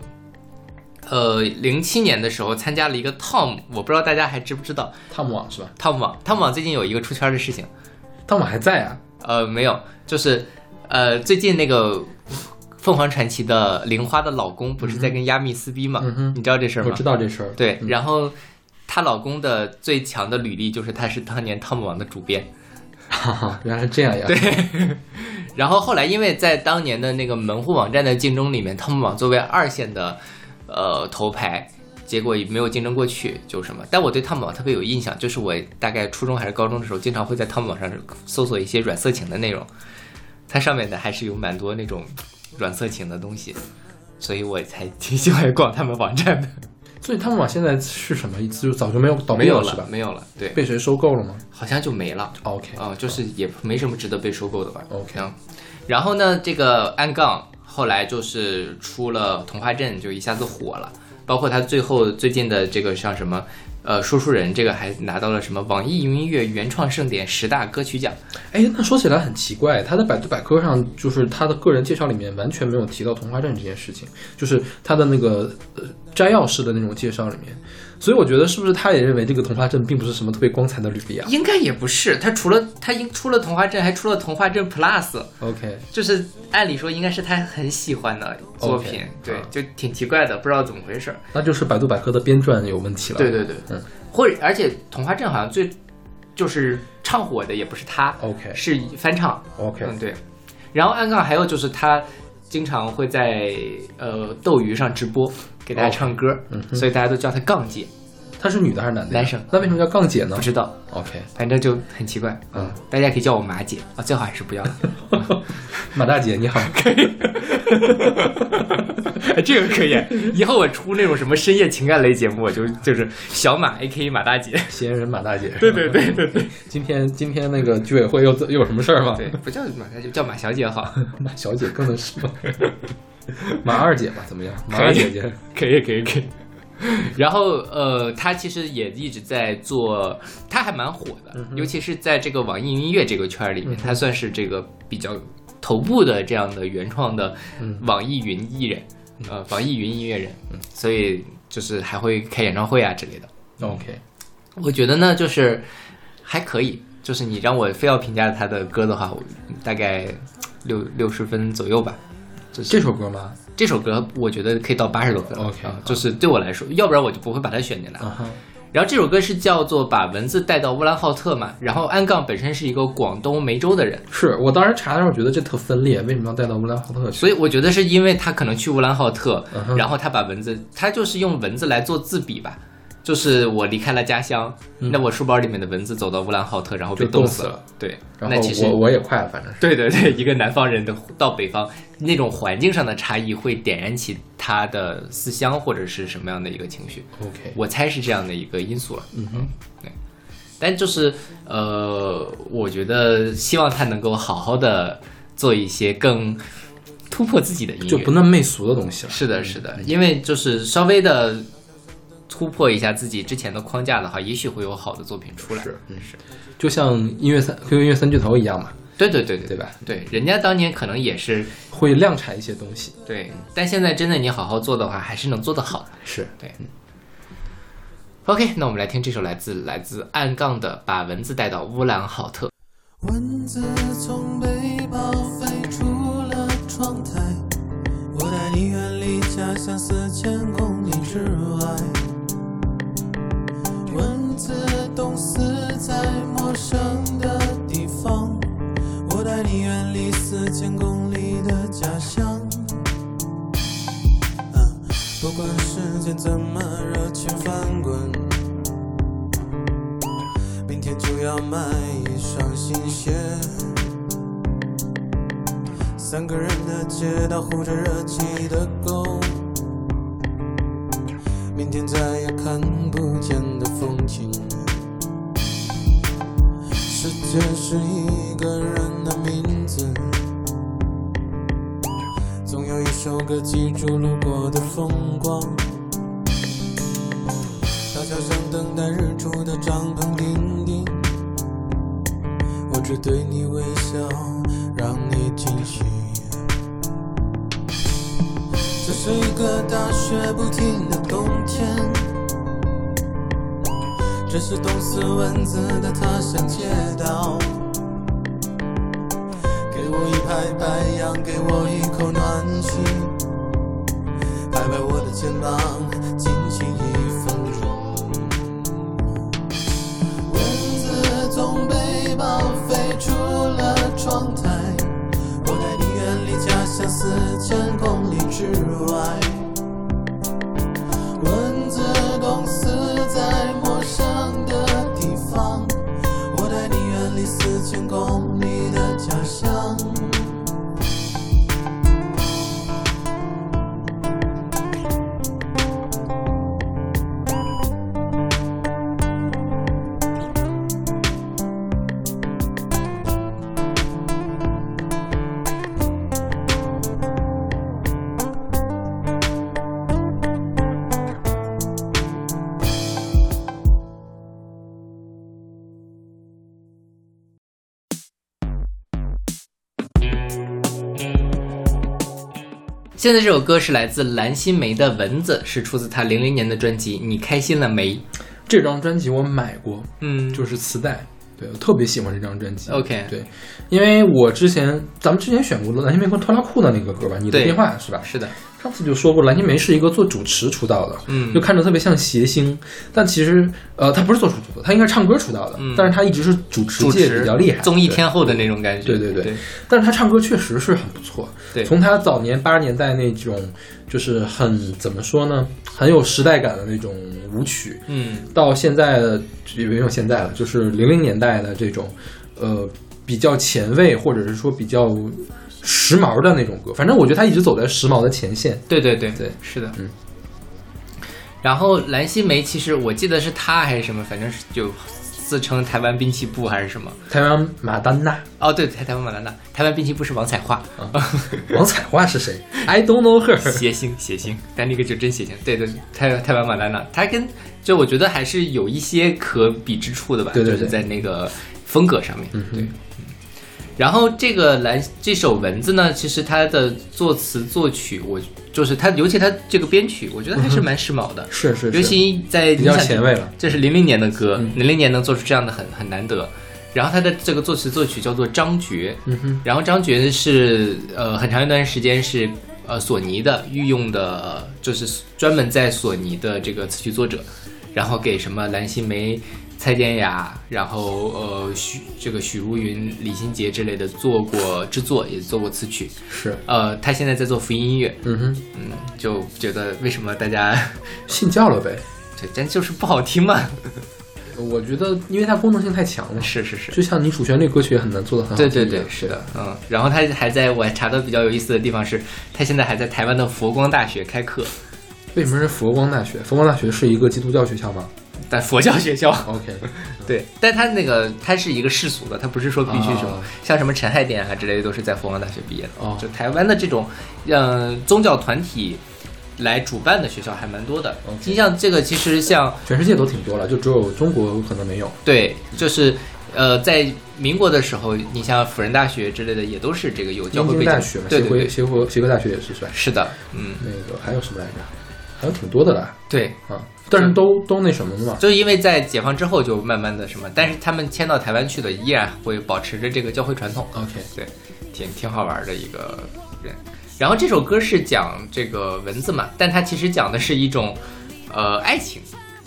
Speaker 1: 呃，零七年的时候参加了一个 Tom，我不知道大家还知不知道
Speaker 2: Tom 网是吧
Speaker 1: ？Tom 网，Tom 网最近有一个出圈的事情
Speaker 2: ，，Tom 网还在啊？
Speaker 1: 呃，没有，就是呃，最近那个。凤凰传奇的玲花的老公不是在跟亚密撕逼吗？
Speaker 2: 嗯哼
Speaker 1: 你知道这事儿吗？
Speaker 2: 我知道这事儿。
Speaker 1: 对，
Speaker 2: 嗯
Speaker 1: 然后她老公的最强的履历就是他是当年 Tom 网的主编。
Speaker 2: 哈哈，原来是这样呀。
Speaker 1: 对，然后后来因为在当年的那个门户网站的竞争里面，，Tom 网作为二线的呃头牌，结果也没有竞争过去，就什么。但我对汤姆网特别有印象，就是我大概初中还是高中的时候，经常会在汤姆网上搜索一些软色情的内容，它上面的还是有蛮多那种软色情的东西，所以我才挺喜欢逛他们网站的。
Speaker 2: 所以汤姆网现在是什么意思？就早就没有倒
Speaker 1: 没有了
Speaker 2: 是吧，？
Speaker 1: 没有了，对，
Speaker 2: 被谁收购了吗
Speaker 1: 好像就没了。
Speaker 2: ？OK，
Speaker 1: 啊、就是也没什么值得被收购的吧。
Speaker 2: OK
Speaker 1: 嗯然后呢，这个安杠后来就是出了童话镇，就一下子火了。包括他最后最近的这个像什么，呃，说书人这个还拿到了什么网易云音乐原创盛典十大歌曲奖。
Speaker 2: 哎，那说起来很奇怪，他在百度百科上，就是他的个人介绍里面完全没有提到童话镇这件事情，就是他的那个呃摘要式的那种介绍里面，所以我觉得是不是他也认为这个童话镇并不是什么特别光彩的履历啊
Speaker 1: 应该也不是，他除了他应出了童话镇，还出了童话镇
Speaker 2: Plus，？OK，
Speaker 1: 就是按理说应该是他很喜欢的作
Speaker 2: OK，
Speaker 1: 品。对
Speaker 2: 啊，
Speaker 1: 就挺奇怪的，不知道怎么回事儿。
Speaker 2: 那就是百度百科的编撰有问题了。
Speaker 1: 对对对，
Speaker 2: 嗯，
Speaker 1: 或者而且童话镇好像最就是唱火的也不是他
Speaker 2: OK
Speaker 1: 是翻唱。
Speaker 2: ，OK，
Speaker 1: 嗯，对。然后安杠还有就是他经常会在呃斗鱼上直播给大家唱歌，
Speaker 2: 嗯
Speaker 1: 所以大家都叫她杠姐。
Speaker 2: 她是女的还是男的？
Speaker 1: 男生
Speaker 2: 那为什么叫杠姐呢
Speaker 1: 不知道
Speaker 2: ，？OK，
Speaker 1: 反正就很奇怪。
Speaker 2: 嗯，
Speaker 1: 大家可以叫我马姐啊，最好还是不要。
Speaker 2: 马大姐你好，
Speaker 1: 可以 这个可以，以后我出那种什么深夜情感类节目，我就就是小马 A K 马大姐。
Speaker 2: 嫌疑人马大姐。
Speaker 1: 对对对对对
Speaker 2: 今天今天那个居委会又又有什么事儿吗？
Speaker 1: 对，不叫马大姐，叫马小姐好。
Speaker 2: 马小姐更能是吗？马二姐吧，怎么样？马二姐姐，
Speaker 1: 可以可以可以。然后呃，他其实也一直在做，他还蛮火的，尤其是在这个网易云音乐这个圈儿里面，他算是这个比较头部的这样的原创的网易云艺人，呃，网易云音乐人，所以就是还会开演唱会啊之类的。
Speaker 2: OK，
Speaker 1: 我觉得呢，就是还可以，就是你让我非要评价他的歌的话，我大概六六十分左右吧。就是
Speaker 2: 这首歌吗？
Speaker 1: 这首歌我觉得可以到八十多分
Speaker 2: OK，
Speaker 1: 啊就是对我来说，要不然我就不会把它选进来。然后这首歌是叫做《把文字带到乌兰浩特》嘛，然后安杠本身是一个广东梅州的人，
Speaker 2: 是我当时查的时候觉得这特分裂，为什么要带到乌兰浩特去？
Speaker 1: 所以我觉得是因为他可能去乌兰浩特，
Speaker 2: 嗯
Speaker 1: 然后他把文字，他就是用文字来做自比吧。就是我离开了家乡，那我书包里面的文字走到乌兰浩特，然后被
Speaker 2: 冻死了。
Speaker 1: 对，
Speaker 2: 然后
Speaker 1: 那其实
Speaker 2: 我我也快了，反正是。
Speaker 1: 对对 对，一个南方人的到北方，那种环境上的差异会点燃起他的思乡或者是什么样的一个情绪
Speaker 2: ，OK，
Speaker 1: 我猜是这样的一个因素了。
Speaker 2: 嗯哼，对。
Speaker 1: 但就是呃，我觉得希望他能够好好的做一些更突破自己的音乐，
Speaker 2: 就不那么媚俗的东西了。
Speaker 1: 是的，是的，因为就是稍微的突破一下自己之前的框架的话，也许会有好的作品出来。
Speaker 2: 是
Speaker 1: 嗯是，
Speaker 2: 就像音乐三 QQ 音乐三巨头一样嘛，
Speaker 1: 对对对对
Speaker 2: 对吧？
Speaker 1: 对，人家当年可能也是
Speaker 2: 会量产一些东西。
Speaker 1: 对，但现在真的你好好做的话，还是能做得好的。
Speaker 2: 是
Speaker 1: 对。OK，那我们来听这首来自来自暗杠的《把蚊子带到乌兰浩特》。
Speaker 7: 蚊子从背包飞出了窗台，我带你远离家乡四千公里之外。蚊子冻死在陌生的地方，我带你远离四千公里的家乡。不管世界怎么热情翻滚。明天就要买一双新鞋。三个人的街道呼着热气的狗，明天再也看不见的风景。世界是一个人的名字，总有一首歌记住路过的风光。大桥上等待日出的帐篷叮叮，我只对你微笑，让你惊喜。这是一个大雪不停的冬天，这是冻死蚊子的他乡街道。给我一排白杨，给我一口暖气，拍拍我的肩膀，尽情一分钟。蚊子从背包飞出了窗台，我带你远离家乡四千公里之外。天空
Speaker 1: 现在这首歌是来自蓝心湄的《蚊子》，是出自她零零年的专辑《你开心了没》。
Speaker 2: 这张专辑我买过，
Speaker 1: 嗯，
Speaker 2: 就是磁带。对我特别喜欢这张专辑。
Speaker 1: OK
Speaker 2: 对，因为我之前咱们之前选过的蓝心湄和拖拉库的那个歌吧，你的电话是吧？
Speaker 1: 是的，
Speaker 2: 上次就说过，蓝心湄是一个做主持出道的，
Speaker 1: 嗯
Speaker 2: 就看着特别像谐星，但其实呃，她不是做主持的，她应该是唱歌出道的，
Speaker 1: 嗯
Speaker 2: 但是她一直是主持界比较厉害，
Speaker 1: 综艺天后的那种感觉。
Speaker 2: 对对对
Speaker 1: 对
Speaker 2: 但是他唱歌确实是很不错。
Speaker 1: 对
Speaker 2: 从他早年八十年代那种，就是很怎么说呢，很有时代感的那种舞曲，
Speaker 1: 嗯，
Speaker 2: 到现在的也没有现在了，就是零零年代的这种，呃，比较前卫或者是说比较时髦的那种歌。反正我觉得他一直走在时髦的前线。
Speaker 1: 对对对
Speaker 2: 对
Speaker 1: 是的，
Speaker 2: 嗯。
Speaker 1: 然后蓝心湄其实我记得是她还是什么，反正是就自称台湾兵器部还是什么。
Speaker 2: 台湾马丹娜，
Speaker 1: 哦，对，台台湾马丹娜，台湾兵器部是王彩桦，
Speaker 2: 王彩桦是谁？I don't know her。
Speaker 1: 谐星谐星，但那个就真谐星。对对，台台湾马丹娜，她跟就我觉得还是有一些可比之处的吧，
Speaker 2: 对对
Speaker 1: 就是
Speaker 2: 对
Speaker 1: 在那个风格上面，
Speaker 2: 嗯
Speaker 1: 对。然后这个蓝这首文字呢，其实它的作词作曲，我就是它，尤其它这个编曲，我觉得还是蛮时髦的，
Speaker 2: 是是是，
Speaker 1: 尤其在
Speaker 2: 比较前卫了。
Speaker 1: 这是零零年的歌
Speaker 2: 嗯，
Speaker 1: 零零年能做出这样的很很难得。然后他的这个作词作曲叫做张觉，
Speaker 2: 嗯哼，
Speaker 1: 然后张觉是呃很长一段时间是呃索尼的御用的，就是专门在索尼的这个词曲作者，然后给什么蓝心湄、蔡健雅，然后呃许这个许茹芸、李心洁之类的做过制作，也做过词曲。
Speaker 2: 是，
Speaker 1: 呃，他现在在做福音音乐，
Speaker 2: 嗯哼，
Speaker 1: 嗯，就觉得为什么大家
Speaker 2: 信教了呗。
Speaker 1: 对，但就是不好听嘛？
Speaker 2: 我觉得，因为它功能性太强了，
Speaker 1: 是是是。
Speaker 2: 就像你主旋律歌曲也很难做的很好。
Speaker 1: 对对对，是的，嗯，然后他还在我查到比较有意思的地方是，他现在还在台湾的佛光大学开课，
Speaker 2: 为什么是佛光大学？佛光大学是一个基督教学校吗
Speaker 1: 在佛教学校。
Speaker 2: ？OK，
Speaker 1: 对，但他那个他是一个世俗的，他不是说必须什么，
Speaker 2: 哦
Speaker 1: 像什么陈海典啊之类的都是在佛光大学毕业的。
Speaker 2: 哦
Speaker 1: 就台湾的这种，呃，宗教团体，来主办的学校还蛮多的。你像这个，其实像
Speaker 2: 全世界都挺多了，就只有中国可能没有。
Speaker 1: 对，就是呃，在民国的时候，你像辅仁大学之类的，也都是这个有教会背景
Speaker 2: 京大学嘛，协
Speaker 1: 对对对，
Speaker 2: 协和协和大学也是算。
Speaker 1: 是的，嗯，
Speaker 2: 那个还有什么来着？还有挺多的啦
Speaker 1: 对，
Speaker 2: 啊，但是都都那什么的嘛。
Speaker 1: 就是因为在解放之后就慢慢的什么，但是他们迁到台湾去的，依然会保持着这个教会传统。
Speaker 2: OK，
Speaker 1: 对，挺挺好玩的一个人。然后这首歌是讲这个蚊子嘛，但它其实讲的是一种呃爱情。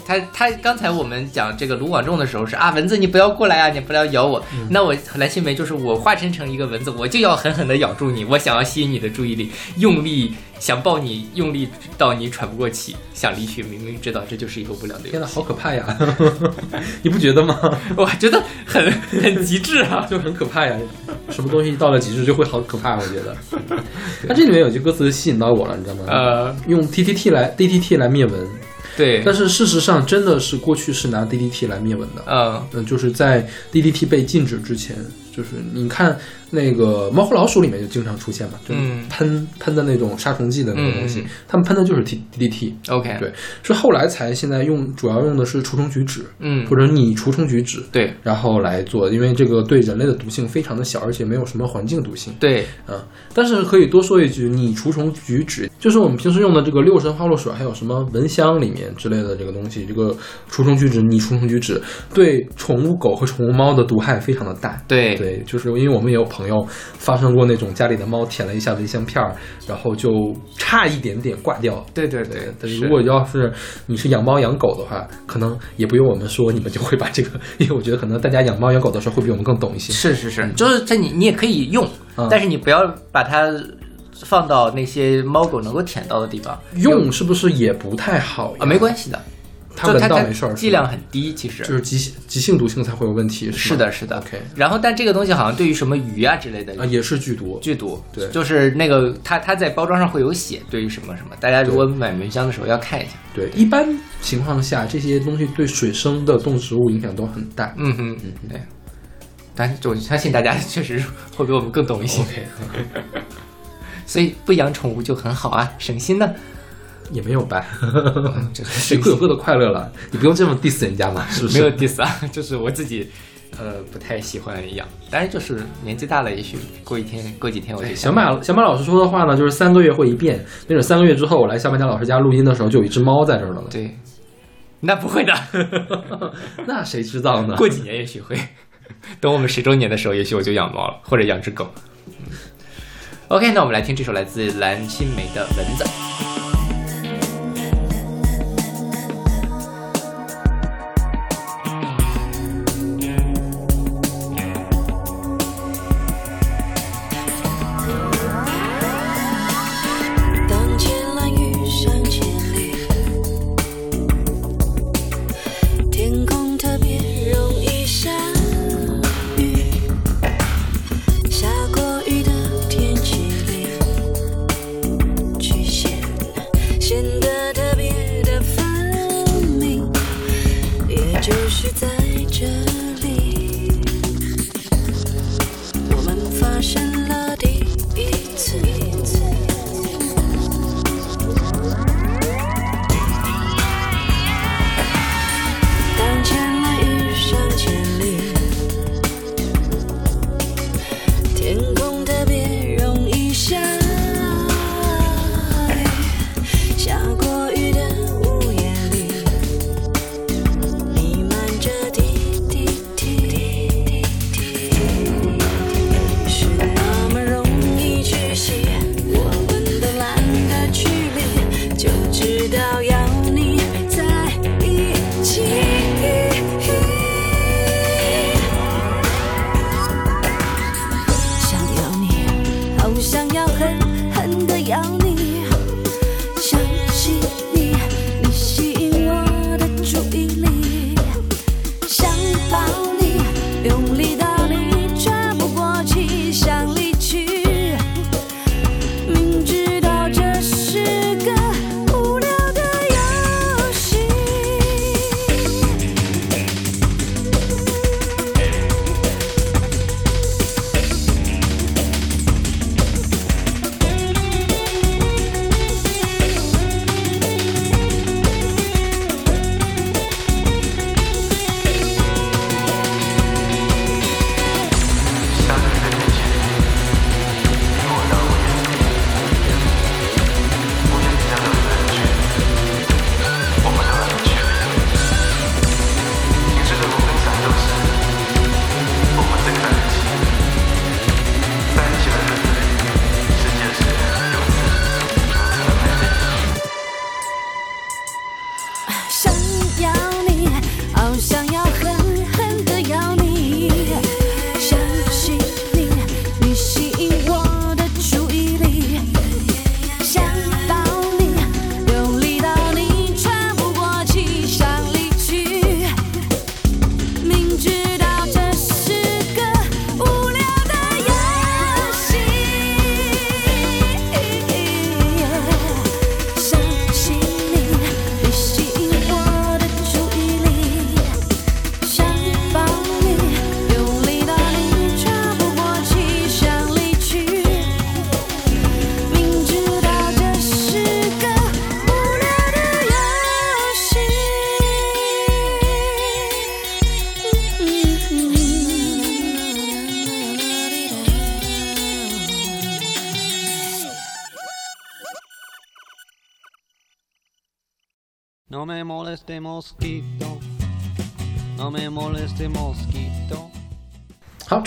Speaker 1: 他他刚才我们讲这个卢广仲的时候是啊，蚊子你不要过来啊，你不要咬我。那我蓝心湄就是我化身成一个蚊子，我就要狠狠的咬住你，我想要吸引你的注意力，用力想抱你，用力到你喘不过气，想离去，明明知道这就是一个无聊的游
Speaker 2: 天呐，好可怕呀！你不觉得吗？
Speaker 1: 我觉得很很极致啊。
Speaker 2: 就很可怕呀，什么东西到了极致就会好可怕，我觉得。它这里面有句歌词吸引到我了，你知道吗？
Speaker 1: 呃，
Speaker 2: 用 TTT 来 DTT 来灭蚊，
Speaker 1: 对，
Speaker 2: 但是事实上真的是过去是拿 DDT 来灭蚊的。
Speaker 1: 嗯
Speaker 2: 嗯，就是在 DDT 被禁止之前，就是你看那个《猫和老鼠》里面就经常出现嘛，就是
Speaker 1: 嗯。
Speaker 2: 喷、喷的那种杀虫剂的那个东西，他们喷的就是 T DDT。
Speaker 1: ，OK，
Speaker 2: 对，是后来才现在用，主要用的是除虫菊酯，
Speaker 1: 嗯。
Speaker 2: 或者拟除虫菊酯，
Speaker 1: 对。
Speaker 2: 然后来做，因为这个对人类的毒性非常的小，而且没有什么环境毒性。
Speaker 1: 对，
Speaker 2: 嗯，但是可以多说一句，拟除虫菊酯就是我们平时用的这个六神花露水，还有什么蚊香里面之类的这个东西，这个除虫菊酯、拟除虫菊酯对宠物狗和宠物猫的毒害非常的大。
Speaker 1: 对。
Speaker 2: 对，就是因为我们也有朋友发生过那种家里的猫舔了一下蚊香片儿，然后就差一点点挂掉。
Speaker 1: 对对对，是
Speaker 2: 但是如果要是你是养猫养狗的话，可能也不用我们说，你们就会把这个，因为我觉得可能大家养猫养狗的时候会比我们更懂一些。
Speaker 1: 是是是，就是这你你也可以用，
Speaker 2: 嗯
Speaker 1: 但是你不要把它放到那些猫狗能够舔到的地方
Speaker 2: 用是不是也不太好呀
Speaker 1: 啊，没关系的，
Speaker 2: 它闻
Speaker 1: 就它它
Speaker 2: 到没事儿，
Speaker 1: 剂量很低，其实
Speaker 2: 就是急急性毒性才会有问题，吗
Speaker 1: 是的，是的。
Speaker 2: OK
Speaker 1: 然后，但这个东西好像对于什么鱼啊之类的
Speaker 2: 啊，也是剧毒。
Speaker 1: 剧毒，
Speaker 2: 对
Speaker 1: 就是那个它它在包装上会有写，对于什么什么，大家如果买蚊香的时候要看一下。
Speaker 2: 对，一般情况下这些东西对水生的动植物影响都很大。
Speaker 1: 嗯哼，对。但是我相信大家确实会比我们更懂一些
Speaker 2: ，OK，
Speaker 1: 所以不养宠物就很好啊，省心呢。
Speaker 2: 也没有吧，各 有各的快乐了，你不用这么 diss 人家嘛，是不是？
Speaker 1: 没有 diss 啊，就是我自己，呃，不太喜欢养，当然就是年纪大了，也许过一天、过几天我就想
Speaker 2: 小马小马老师说的话呢，就是三个月会一变，没准三个月之后我来小马家老师家录音的时候，就有一只猫在这儿了。
Speaker 1: 对，那不会的，
Speaker 2: 那谁知道呢？
Speaker 1: 过几年也许会，等我们十周年的时候，也许我就养猫了，或者养只狗。嗯 OK，那我们来听这首来自蓝心湄的《蚊子》。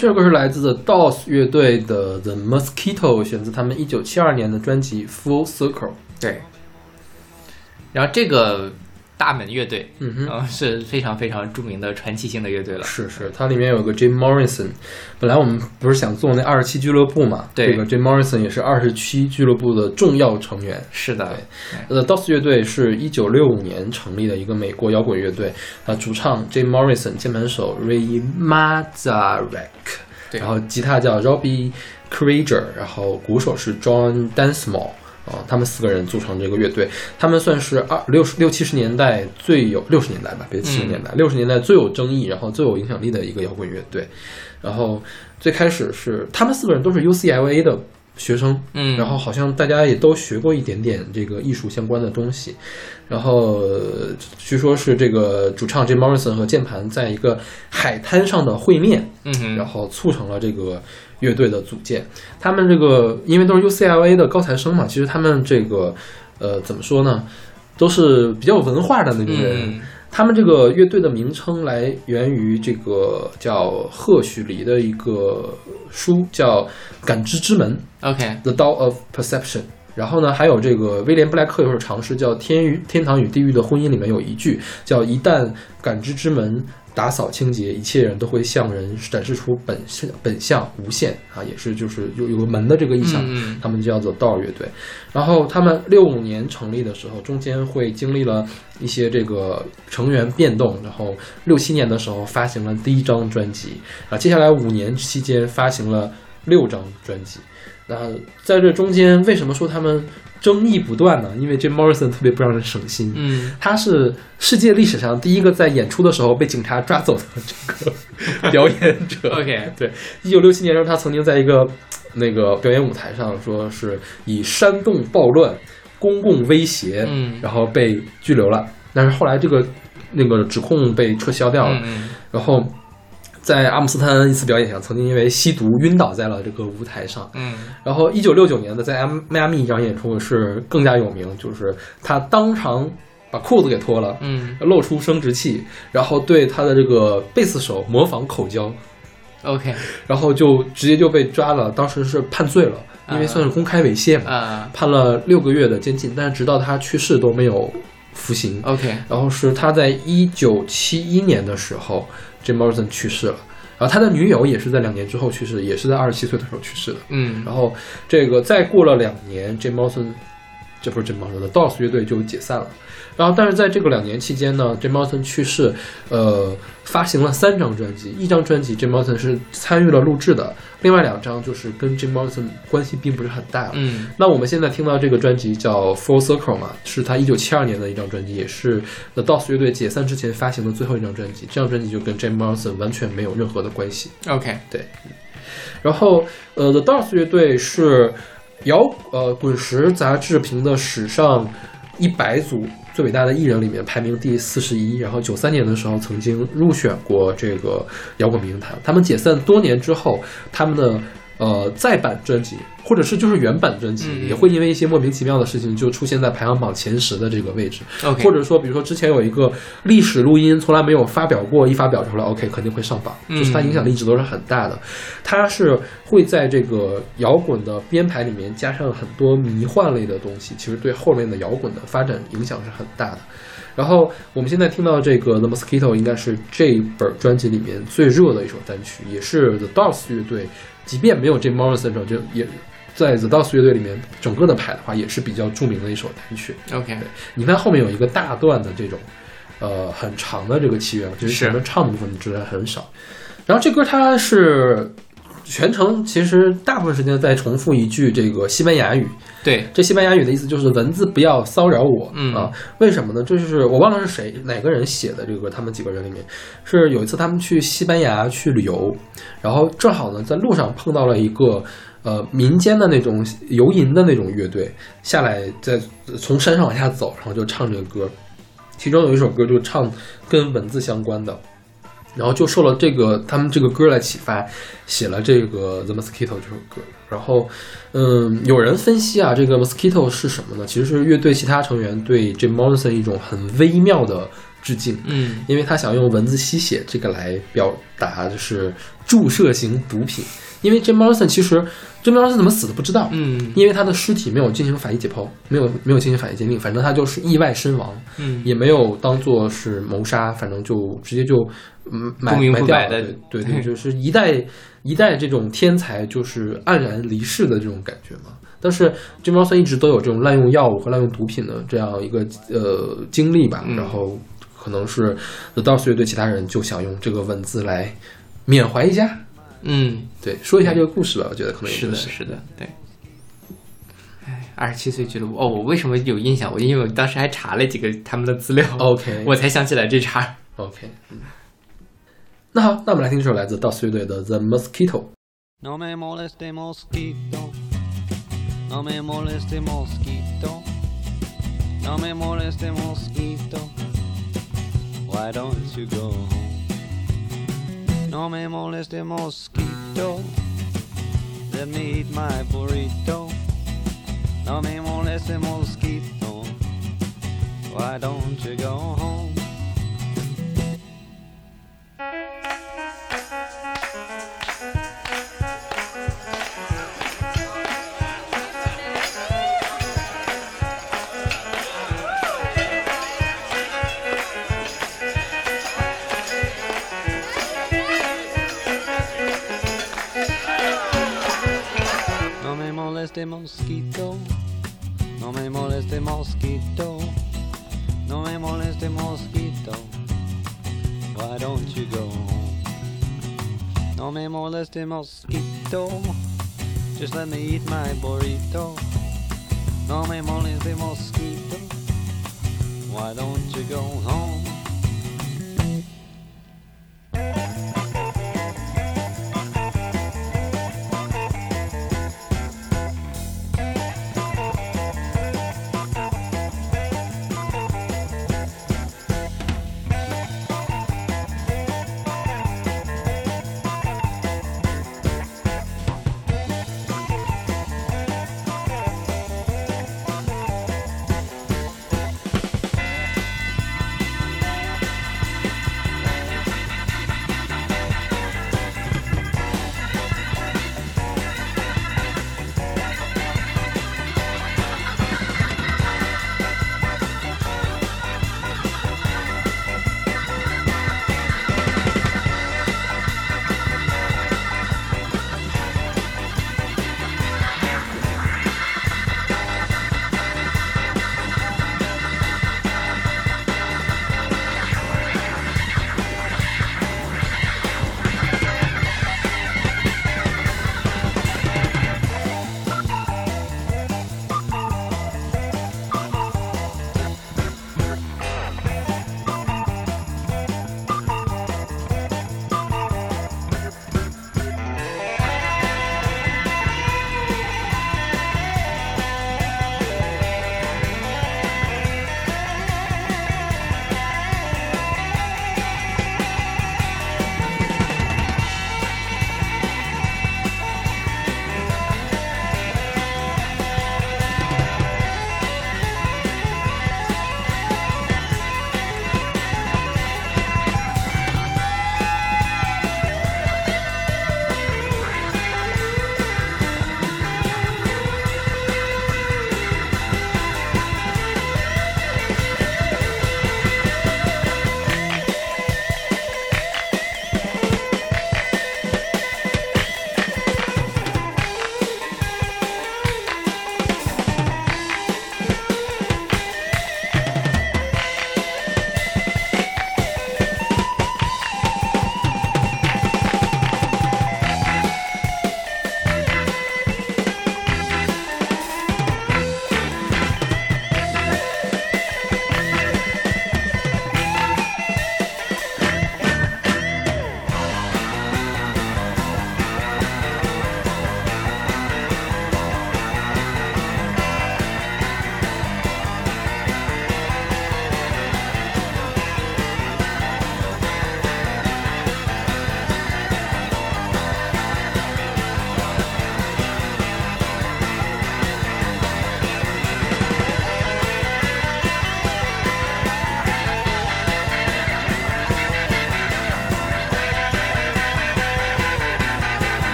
Speaker 2: 这首歌是来自 The Doors 乐队的《The Mosquito》，选自他们一九七二年的专辑《Full Circle》。
Speaker 1: 对。然后这个大门乐队，
Speaker 2: 嗯哼
Speaker 1: 呃是非常非常著名的传奇性的乐队了。
Speaker 2: 是是，它里面有个 Jim Morrison。本来我们不是想做那二十七俱乐部嘛？
Speaker 1: 对
Speaker 2: 这个 Jim Morrison 也是二十七俱乐部的重要成员。
Speaker 1: 是的，
Speaker 2: 呃，DOS 乐队是一九六五年成立的一个美国摇滚乐队，啊，主唱 Jim Morrison，键盘手 Ray Manzarek，
Speaker 1: 对
Speaker 2: 然后吉他叫 Robbie Krieger，然后鼓手是 John Densmore。啊，他们四个人组成这个乐队，他们算是二六十六七十年代最有六十年代吧，别七十年代，六十、年代最有争议，然后最有影响力的一个摇滚乐队。然后最开始是他们四个人都是 UCLA 的学生，
Speaker 1: 嗯
Speaker 2: 然后好像大家也都学过一点点这个艺术相关的东西。然后呃据说是这个主唱 Jim Morrison 和键盘在一个海滩上的会面，
Speaker 1: 嗯，
Speaker 2: 然后促成了这个乐队的组建。他们这个因为都是 UCLA 的高材生嘛，其实他们这个呃怎么说呢，都是比较有文化的那种人。
Speaker 1: 嗯
Speaker 2: 他们这个乐队的名称来源于这个叫赫胥黎的一个书，叫《感知之门》。，OK，The Door of Perception。然后呢，还有这个威廉布莱克有首长诗叫《天与天堂与地狱的婚姻》，里面有一句叫“一旦感知之门打扫清洁，一切人都会向人展示出本相本相无限”啊，也是就是有有个门的这个意象。
Speaker 1: 嗯嗯
Speaker 2: 他们就叫做 Door 乐队。然后他们六五年成立的时候，中间会经历了一些这个成员变动，然后六七年的时候发行了第一张专辑啊，接下来五年期间发行了六张专辑。那在这中间，为什么说他们争议不断呢？因为这 Morrison 特别不让人省心。
Speaker 1: 嗯，
Speaker 2: 他是世界历史上第一个在演出的时候被警察抓走的这个 表演者。
Speaker 1: OK
Speaker 2: 对，一九六七年的时候，他曾经在一个那个表演舞台上，说是以煽动暴乱、公共威胁，
Speaker 1: 嗯
Speaker 2: 然后被拘留了。但是后来这个那个指控被撤销掉了。
Speaker 1: 嗯嗯
Speaker 2: 然后在阿姆斯特丹一次表演上，曾经因为吸毒晕倒在了这个舞台上。
Speaker 1: 嗯。
Speaker 2: 然后，一九六九年的在迈阿密一场演出是更加有名，就是他当场把裤子给脱了，
Speaker 1: 嗯。
Speaker 2: 露出生殖器，然后对他的这个贝斯手模仿口交
Speaker 1: ，，OK，
Speaker 2: 然后就直接就被抓了，当时是判罪了，因为算是公开猥亵嘛，
Speaker 1: 啊。
Speaker 2: 判了六个月的监禁，但是直到他去世都没有服刑。
Speaker 1: ，OK，
Speaker 2: 然后是他在一九七一年的时候，Jim Morrison 去世了，然后他的女友也是在两年之后去世，也是在二十七岁的时候去世的。
Speaker 1: 嗯
Speaker 2: 然后这个再过了两年，Jim Morrison，这不是 Jim Morrison 的 Doors 乐队就解散了。然后，但是在这个两年期间呢，Jim Morrison 去世，呃，发行了三张专辑，一张专辑 Jim Morrison 是参与了录制的，另外两张就是跟 Jim Morrison 关系并不是很大。
Speaker 1: 嗯
Speaker 2: 那我们现在听到这个专辑叫《Full Circle》嘛，是他一九七二年的一张专辑，也是 The Doors 乐队解散之前发行的最后一张专辑。这张专辑就跟 Jim Morrison 完全没有任何的关系。
Speaker 1: ，OK，对
Speaker 2: 然后，呃，The Doors 乐队是摇呃滚石杂志评的史上一百组最伟大的艺人里面排名第四十一。然后九三年的时候曾经入选过这个摇滚名人堂。他们解散多年之后，他们的呃再版专辑或者是就是原版专辑，
Speaker 1: 嗯
Speaker 2: 也会因为一些莫名其妙的事情就出现在排行榜前十的这个位置。
Speaker 1: OK
Speaker 2: 或者说，比如说之前有一个历史录音从来没有发表过，一发表出来，OK 肯定会上榜，
Speaker 1: 嗯
Speaker 2: 就是它影响力一直都是很大的。它是会在这个摇滚的编排里面加上很多迷幻类的东西，其实对后面的摇滚的发展影响是很大的。然后我们现在听到这个《The Mosquito》应该是这本专辑里面最热的一首单曲，也是 The Doors 乐队，即便没有 Jim Morrison 这就也在 The Doors 乐队里面整个的排的话，也是比较著名的一首单曲。
Speaker 1: OK，
Speaker 2: 你看后面有一个大段的这种，呃，很长的这个器乐，就是
Speaker 1: 是
Speaker 2: 前面唱的部分知道很少。然后这歌它是全程其实大部分时间在重复一句这个西班牙语，
Speaker 1: 对，
Speaker 2: 这西班牙语的意思就是文字不要骚扰我，
Speaker 1: 嗯
Speaker 2: 啊，为什么呢？这就是我忘了是谁哪个人写的这个歌，他们几个人里面是有一次他们去西班牙去旅游，然后正好呢在路上碰到了一个呃民间的那种游吟的那种乐队，下来在从山上往下走，然后就唱这个歌，其中有一首歌就唱跟文字相关的。然后就受了这个他们这个歌来启发，写了这个《The Mosquito》这首歌。然后，嗯，有人分析啊，这个 Mosquito 是什么呢？其实是乐队其他成员对 Jim Morrison 一种很微妙的致敬。
Speaker 1: 嗯
Speaker 2: 因为他想用文字吸血这个来表达，就是注射型毒品。因为 Jim Morrison 其实 Jim Morrison 怎么死的不知道，
Speaker 1: 嗯
Speaker 2: 因为他的尸体没有进行法医解剖，没有没有进行法医鉴定，反正他就是意外身亡，
Speaker 1: 嗯
Speaker 2: 也没有当做是谋杀，反正就直接就嗯埋
Speaker 1: 不明。不白的
Speaker 2: 对对对，就是一代一代这种天才就是黯然离世的这种感觉嘛。但是 Jim Morrison 一直都有这种滥用药物和滥用毒品的这样一个呃经历吧，
Speaker 1: 嗯
Speaker 2: 然后可能是 The Doors 乐队其他人就想用这个文字来缅怀一下，
Speaker 1: 嗯，
Speaker 2: 对，说一下这个故事吧，我觉得可能也
Speaker 1: 是的，
Speaker 2: 是
Speaker 1: 的，对。哎，二十七岁俱乐部哦，我为什么有印象？我因为我当时还查了几个他们的资料
Speaker 2: OK
Speaker 1: 我才想起来这茬。
Speaker 2: OK，嗯。那好，那我们来听这首来自 Doors 乐队的《The Mosquito》。
Speaker 8: No me moleste mosquito, no me moleste mosquito, no me moleste mosquito. Why don't you go home? No me moleste mosquito, let me eat my burrito. No me moleste mosquito, why don't you go home? Moleste mosquito, no me moleste mosquito, no me moleste mosquito. Why don't you go home? No me moleste mosquito, just let me eat my burrito. No me moleste mosquito, why don't you go home?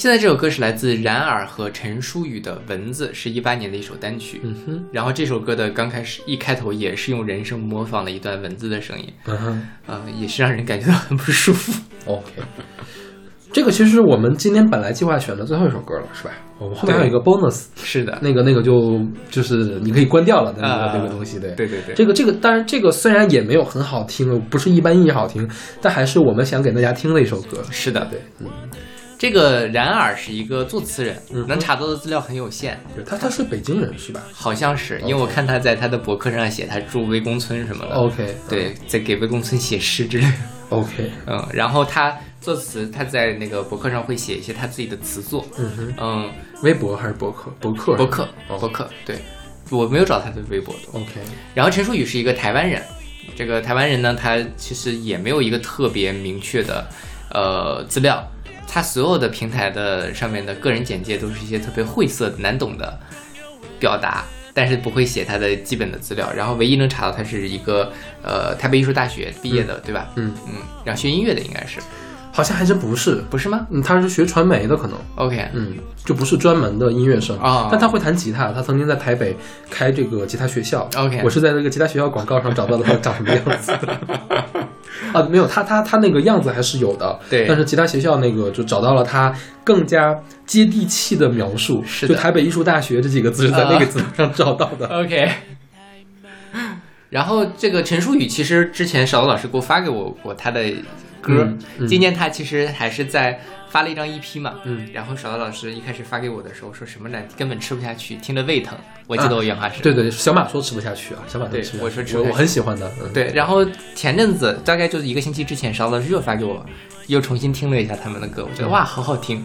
Speaker 1: 现在这首歌是来自冉尔和陈淑宇的《蚊子》，是一八年的一首单曲。
Speaker 2: 嗯哼，
Speaker 1: 然后这首歌的刚开始一开头也是用人声模仿了一段蚊子的声音，
Speaker 2: 嗯哼
Speaker 1: 呃，也是让人感觉到很不舒服。
Speaker 2: ，OK。这个其实我们今天本来计划选的最后一首歌了，是吧？我们后面还有一个 bonus，
Speaker 1: 是的，
Speaker 2: 那个那个就就是你可以关掉了的那个、
Speaker 1: 啊
Speaker 2: 那个东西，对
Speaker 1: 对对对，
Speaker 2: 这个这个，当然这个虽然也没有很好听，不是一般意义好听，但还是我们想给大家听的一首歌。
Speaker 1: 是的，
Speaker 2: 对，嗯，
Speaker 1: 这个冉耳是一个作词人，
Speaker 2: 嗯
Speaker 1: 能查到的资料很有限，
Speaker 2: 对他他是北京人是吧？
Speaker 1: 好像是，因为我看他在他的博客上写他住魏公村什么的
Speaker 2: ，？OK，
Speaker 1: 对，在给魏公村写诗之类。的。
Speaker 2: ，OK，
Speaker 1: 嗯，然后他作词，他在那个博客上会写一些他自己的词作。
Speaker 2: 嗯哼，
Speaker 1: 嗯，
Speaker 2: 微博还是博客？博客，
Speaker 1: 博客，
Speaker 2: 哦。
Speaker 1: 博客，对，我没有找他的微博的。
Speaker 2: OK，
Speaker 1: 然后陈淑宇是一个台湾人，这个台湾人呢，他其实也没有一个特别明确的呃资料，他所有的平台的上面的个人简介都是一些特别晦涩难懂的表达。但是不会写他的基本的资料，然后唯一能查到他是一个呃台北艺术大学毕业的，对吧？
Speaker 2: 嗯
Speaker 1: 嗯，然后学音乐的应该是
Speaker 2: 好像还真不是，
Speaker 1: 不是吗？
Speaker 2: 嗯，他是学传媒的，可能
Speaker 1: ，？OK，
Speaker 2: 嗯，就不是专门的音乐生。
Speaker 1: 啊。
Speaker 2: 但他会弹吉他，他曾经在台北开这个吉他学校。
Speaker 1: OK
Speaker 2: 我是在那个吉他学校广告上找到了他 长什么样子。啊，没有，他他他那个样子还是有的，
Speaker 1: 对。
Speaker 2: 但是吉他学校那个就找到了他更加接地气的描述，
Speaker 1: 是
Speaker 2: 就台北艺术大学这几个字是在那个字上找到的。
Speaker 1: OK。然后这个陈淑宇，其实之前小罗老师给我发给我过他的歌，今年他其实还是在发了一张 EP 嘛，
Speaker 2: 嗯，
Speaker 1: 然后小罗老师一开始发给我的时候说什么呢？根本吃不下去，听着胃疼。我记得我原话是、
Speaker 2: 对对，小马说吃不下去啊，小马说
Speaker 1: 对
Speaker 2: 吃。不下去
Speaker 1: 我说吃。
Speaker 2: 我我很喜欢的，嗯，
Speaker 1: 对，然后前阵子大概就是一个星期之前，小罗老师又发给我，又重新听了一下他们的歌，我觉得哇，好好听，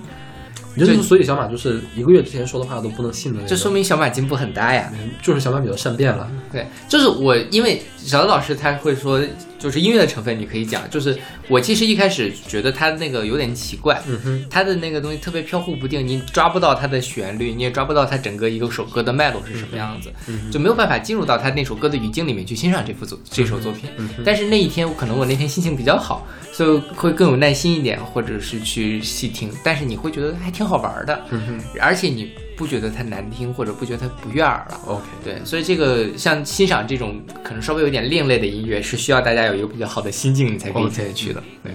Speaker 2: 就是所以小马就是一个月之前说的话都不能信的
Speaker 1: 这说明小马进步很大呀。
Speaker 2: 就是小马比较善变了。
Speaker 1: 对，就是我，因为小罗老师他会说，就是音乐的成分你可以讲，就是我其实一开始觉得他那个有点奇怪，
Speaker 2: 嗯哼，
Speaker 1: 他的那个东西特别飘忽不定，你抓不到他的旋律，你也抓不到他整个一个首歌的脉络是什么样子，就没有办法进入到他那首歌的语境里面去欣赏这幅作这首作品。但是那一天，可能我那天心情比较好，所以会更有耐心一点，或者是去细听，但是你会觉得还挺好玩的，嗯而且你不觉得它难听，或者不觉得它不悦耳了。
Speaker 2: OK，
Speaker 1: 对，所以这个像欣赏这种可能稍微有点另类的音乐，是需要大家有一个比较好的心境，你才可以得去的。对，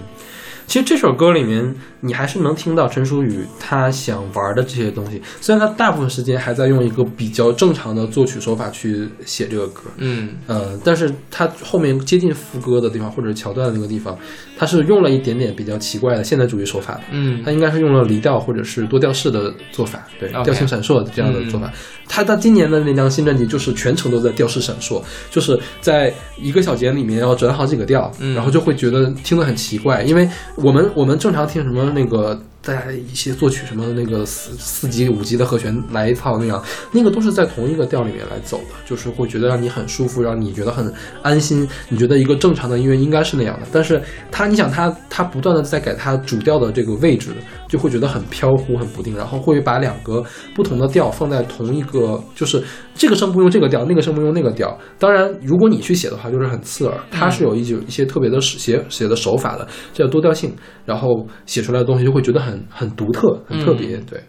Speaker 2: 其实这首歌里面，你还是能听到陈淑宇他想玩的这些东西。虽然他大部分时间还在用一个比较正常的作曲手法去写这个歌，
Speaker 1: 嗯，
Speaker 2: 呃，但是他后面接近副歌的地方或者桥段的那个地方，他是用了一点点比较奇怪的现代主义手法的。
Speaker 1: 嗯
Speaker 2: 他应该是用了离调或者是多调式的做法，对调性闪烁这样的做法。他到今年的那张新专辑就是全程都在调式闪烁，就是在一个小节里面要转好几个调，
Speaker 1: 嗯
Speaker 2: 然后就会觉得听得很奇怪，因为我们我们正常听什么那个。大家一些作曲什么的那个四四级五级的和弦来一套那样，那个都是在同一个调里面来走的，就是会觉得让你很舒服，让你觉得很安心。你觉得一个正常的音乐应该是那样的，但是他，你想他他不断的在改他主调的这个位置，就会觉得很飘忽、很不定，然后会把两个不同的调放在同一个，就是这个声部用这个调，那个声部用那个调。当然，如果你去写的话，就是很刺耳。他是有一些一些特别的写写的手法的，这叫多调性，然后写出来的东西就会觉得很很很独特、很特别。对。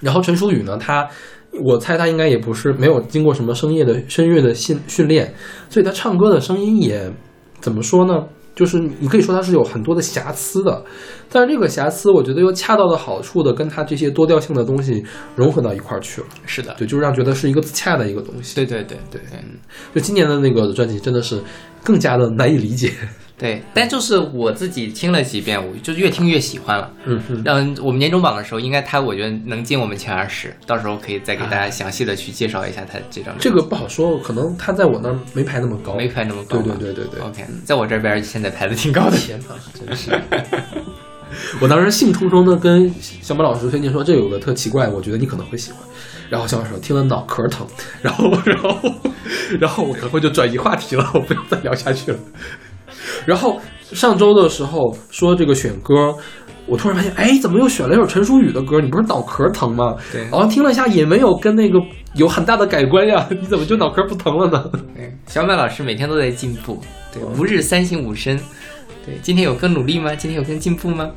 Speaker 2: 然后陈淑宇呢，他我猜他应该也不是没有经过什么声乐的声乐的训训练，所以他唱歌的声音也怎么说呢？就是你可以说他是有很多的瑕疵的，但是这个瑕疵我觉得又恰到的好处的跟他这些多调性的东西融合到一块儿去了，
Speaker 1: 是的，
Speaker 2: 对，就是让觉得是一个自洽的一个东西。
Speaker 1: 对对对
Speaker 2: 对，嗯就今年的那个专辑真的是更加的难以理解。
Speaker 1: 对，但就是我自己听了几遍，我就越听越喜欢了。
Speaker 2: 嗯嗯，
Speaker 1: 嗯我们年终榜的时候，应该他我觉得能进我们前二十，到时候可以再给大家详细的去介绍一下他这张。
Speaker 2: 这个不好说，可能他在我那儿没排那么高，
Speaker 1: 没排那么高
Speaker 2: 对。对对对对。
Speaker 1: OK，在我这边现在排的挺高的。
Speaker 2: 天哪，真是！我当时兴冲冲的跟小马老师推荐说，这有个特奇怪，我觉得你可能会喜欢。然后小马说听了脑壳疼，然后然后然后我可能会就转移话题了，我不要再聊下去了。然后上周的时候说这个选歌，我突然发现，哎，怎么又选了一首陈淑宇的歌？你不是脑壳疼吗？
Speaker 1: 对
Speaker 2: 然后听了一下，也没有跟那个有很大的改观呀，你怎么就脑壳不疼了呢？
Speaker 1: 对，小马老师每天都在进步，对，吾日三省吾身。对，今天有更努力吗？今天有更进步吗？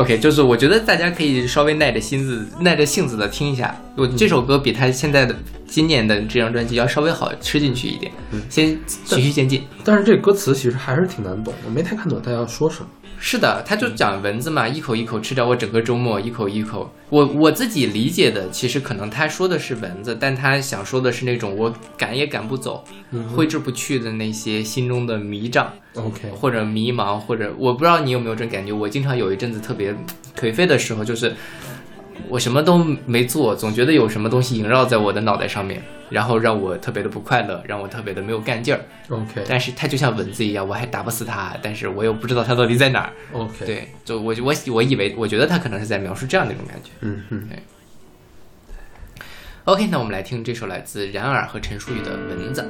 Speaker 1: OK，就是我觉得大家可以稍微耐着心子、耐着性子的听一下。我这首歌比他现在的今年的这张专辑要稍微好吃进去一点，先循序渐进。
Speaker 2: 但是这歌词其实还是挺难懂的，没太看懂他要说什么。
Speaker 1: 是的，他就讲蚊子嘛，一口一口吃掉我整个周末，一口一口。我我自己理解的，其实可能他说的是蚊子，但他想说的是那种我赶也赶不走、挥之不去的那些心中的迷障。
Speaker 2: OK，
Speaker 1: 或者迷茫，或者我不知道你有没有这种感觉。我经常有一阵子特别颓废的时候，就是我什么都没做，总觉得有什么东西萦绕在我的脑袋上面，然后让我特别的不快乐，让我特别的没有干劲儿。
Speaker 2: OK
Speaker 1: 但是它就像蚊子一样，我还打不死它，但是我又不知道它到底在哪儿。
Speaker 2: OK，，
Speaker 1: 对，就我我我以为，我觉得他可能是在描述这样的一种感觉。
Speaker 2: 嗯哼
Speaker 1: ，OK，那我们来听这首来自然尔和陈淑宇的《蚊子》。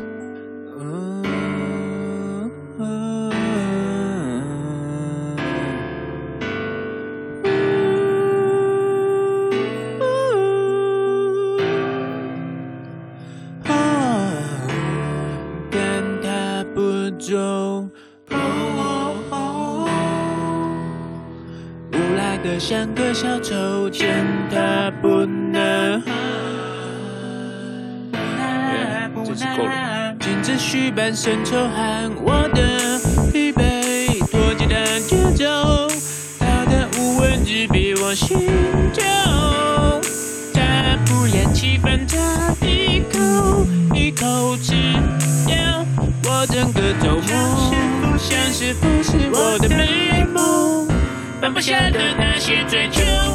Speaker 9: 小丑，见他不能。
Speaker 1: 这集够了。
Speaker 9: 禁止虚扮生抽喊我的追求。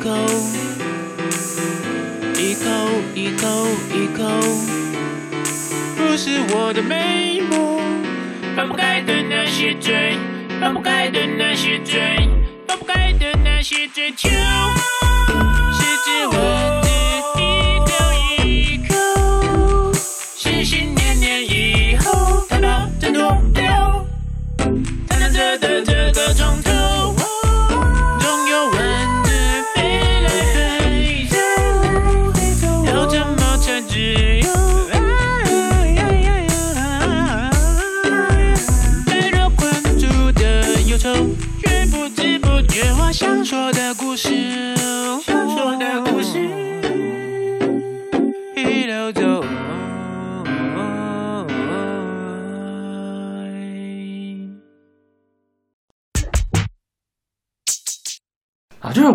Speaker 9: 口一口。一口一口一口，不是我的美梦，放不开的那些嘴，放不开的那些嘴，放不开的那些追求，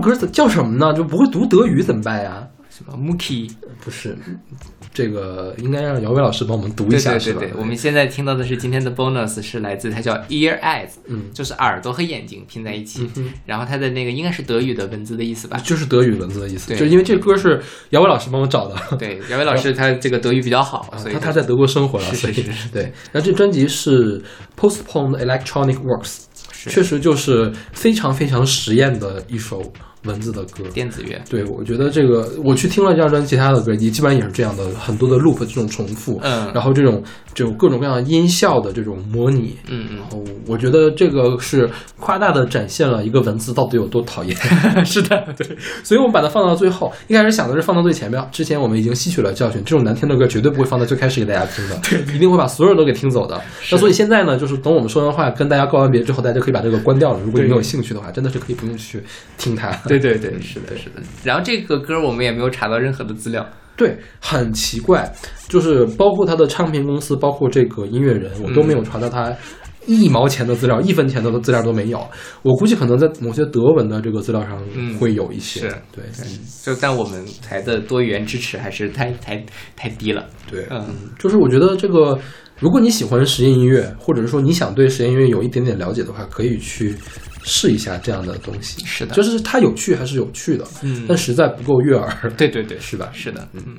Speaker 2: 歌叫什么呢？就不会读德语怎么办呀？
Speaker 1: 什么 Mookie，
Speaker 2: 不是，这个应该让姚伟老师帮我们读一下，是吧？
Speaker 1: 对对对，我们现在听到的是今天的 bonus 是来自它叫 ear eyes，
Speaker 2: 嗯
Speaker 1: 就是耳朵和眼睛拼在一起，然后它的那个应该是德语的文字的意思吧？
Speaker 2: 就是德语文字的意思，
Speaker 1: 对
Speaker 2: 就因为这歌是姚伟老师帮我找的。
Speaker 1: 对，姚伟老师他这个德语比较好，
Speaker 2: 啊
Speaker 1: 所以
Speaker 2: 他他在德国生活了，
Speaker 1: 是
Speaker 2: 所以对。然后这专辑是 Postponed Electronic Works，确实就是非常非常实验的一首文字的歌。
Speaker 1: 电子乐，
Speaker 2: 对，我觉得这个我去听了这张专辑，其他的歌也基本上也是这样的，很多的 loop 这种重复，
Speaker 1: 嗯
Speaker 2: 然后这种就各种各样的音效的这种模拟，
Speaker 1: 嗯嗯
Speaker 2: 然后我觉得这个是夸大的展现了一个文字到底有多讨厌。是的，对，所以我们把它放到最后。一开始想的是放到最前面，之前我们已经吸取了教训，这种难听的歌绝对不会放在最开始给大家听的，对，一定会把所有人都给听走的。那所以现在呢，就是等我们说完话，跟大家告完别之后，大家可以把这个关掉了。如果你没有兴趣的话，真的是可以不用去听它。
Speaker 1: 对对对对，是的，是的。然后这个歌我们也没有查到任何的资料，
Speaker 2: 对，很奇怪，就是包括他的唱片公司，包括这个音乐人，我都没有查到他一毛钱的资料，一分钱的资料都没有。我估计可能在某些德文的这个资料上
Speaker 1: 嗯
Speaker 2: 会有一些。
Speaker 1: 是
Speaker 2: 对，
Speaker 1: 就但我们台的多语言支持还是太太太低了。
Speaker 2: 对，
Speaker 1: 嗯，
Speaker 2: 就是我觉得这个，如果你喜欢实验音乐，或者是说你想对实验音乐有一点点了解的话，可以去试一下这样的东西。
Speaker 1: 是的
Speaker 2: 就是它有趣还是有趣的，
Speaker 1: 嗯
Speaker 2: 但实在不够悦耳。
Speaker 1: 对对对，
Speaker 2: 是吧
Speaker 1: 是的，嗯，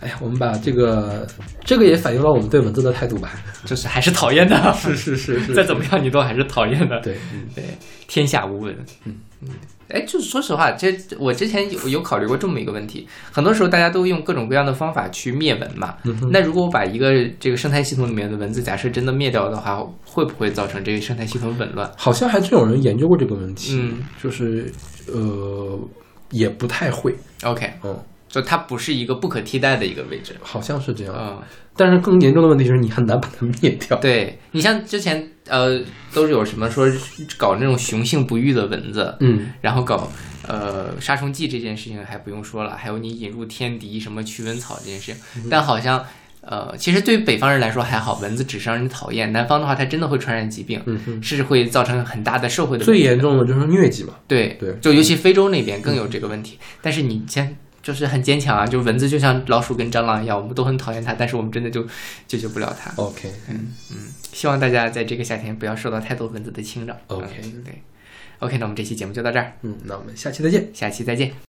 Speaker 2: 哎呀，我们把这个，这个也反映了我们对文字的态度吧。
Speaker 1: 就是还是讨厌的，
Speaker 2: 是是是是
Speaker 1: 再怎么样你都还是讨厌的。
Speaker 2: 对，嗯
Speaker 1: 对，天下无文。嗯嗯，哎，就是说实话，这我之前有有考虑过这么一个问题，很多时候大家都用各种各样的方法去灭蚊嘛。
Speaker 2: 嗯
Speaker 1: 那如果我把一个这个生态系统里面的蚊子，假设真的灭掉的话，会不会造成这个生态系统紊乱？
Speaker 2: 好像还真有人研究过这个问题，
Speaker 1: 嗯，
Speaker 2: 就是呃，也不太会
Speaker 1: ，OK，
Speaker 2: 嗯，
Speaker 1: 就它不是一个不可替代的一个位置。
Speaker 2: 好像是这样。
Speaker 1: 嗯，
Speaker 2: 但是更严重的问题是你很难把它灭掉。
Speaker 1: 对你像之前呃，都是有什么说搞那种雄性不育的蚊子，
Speaker 2: 嗯，
Speaker 1: 然后搞呃杀虫剂这件事情还不用说了，还有你引入天敌什么驱蚊草这件事情，
Speaker 2: 嗯
Speaker 1: 但好像呃，其实对于北方人来说还好，蚊子只是让人讨厌，南方的话它真的会传染疾病，是会造成很大的社会的
Speaker 2: 最严重的就是疟疾嘛。
Speaker 1: 对
Speaker 2: 对
Speaker 1: 就尤其非洲那边更有这个问题。但是你先就是很坚强啊，就蚊子就像老鼠跟蟑螂一样，我们都很讨厌它，但是我们真的就解决不了它。
Speaker 2: OK，嗯嗯
Speaker 1: 希望大家在这个夏天不要受到太多蚊子的侵扰。
Speaker 2: OK
Speaker 1: 嗯对。OK，那我们这期节目就到这儿，
Speaker 2: 嗯，那我们下期再见。
Speaker 1: 下期再见。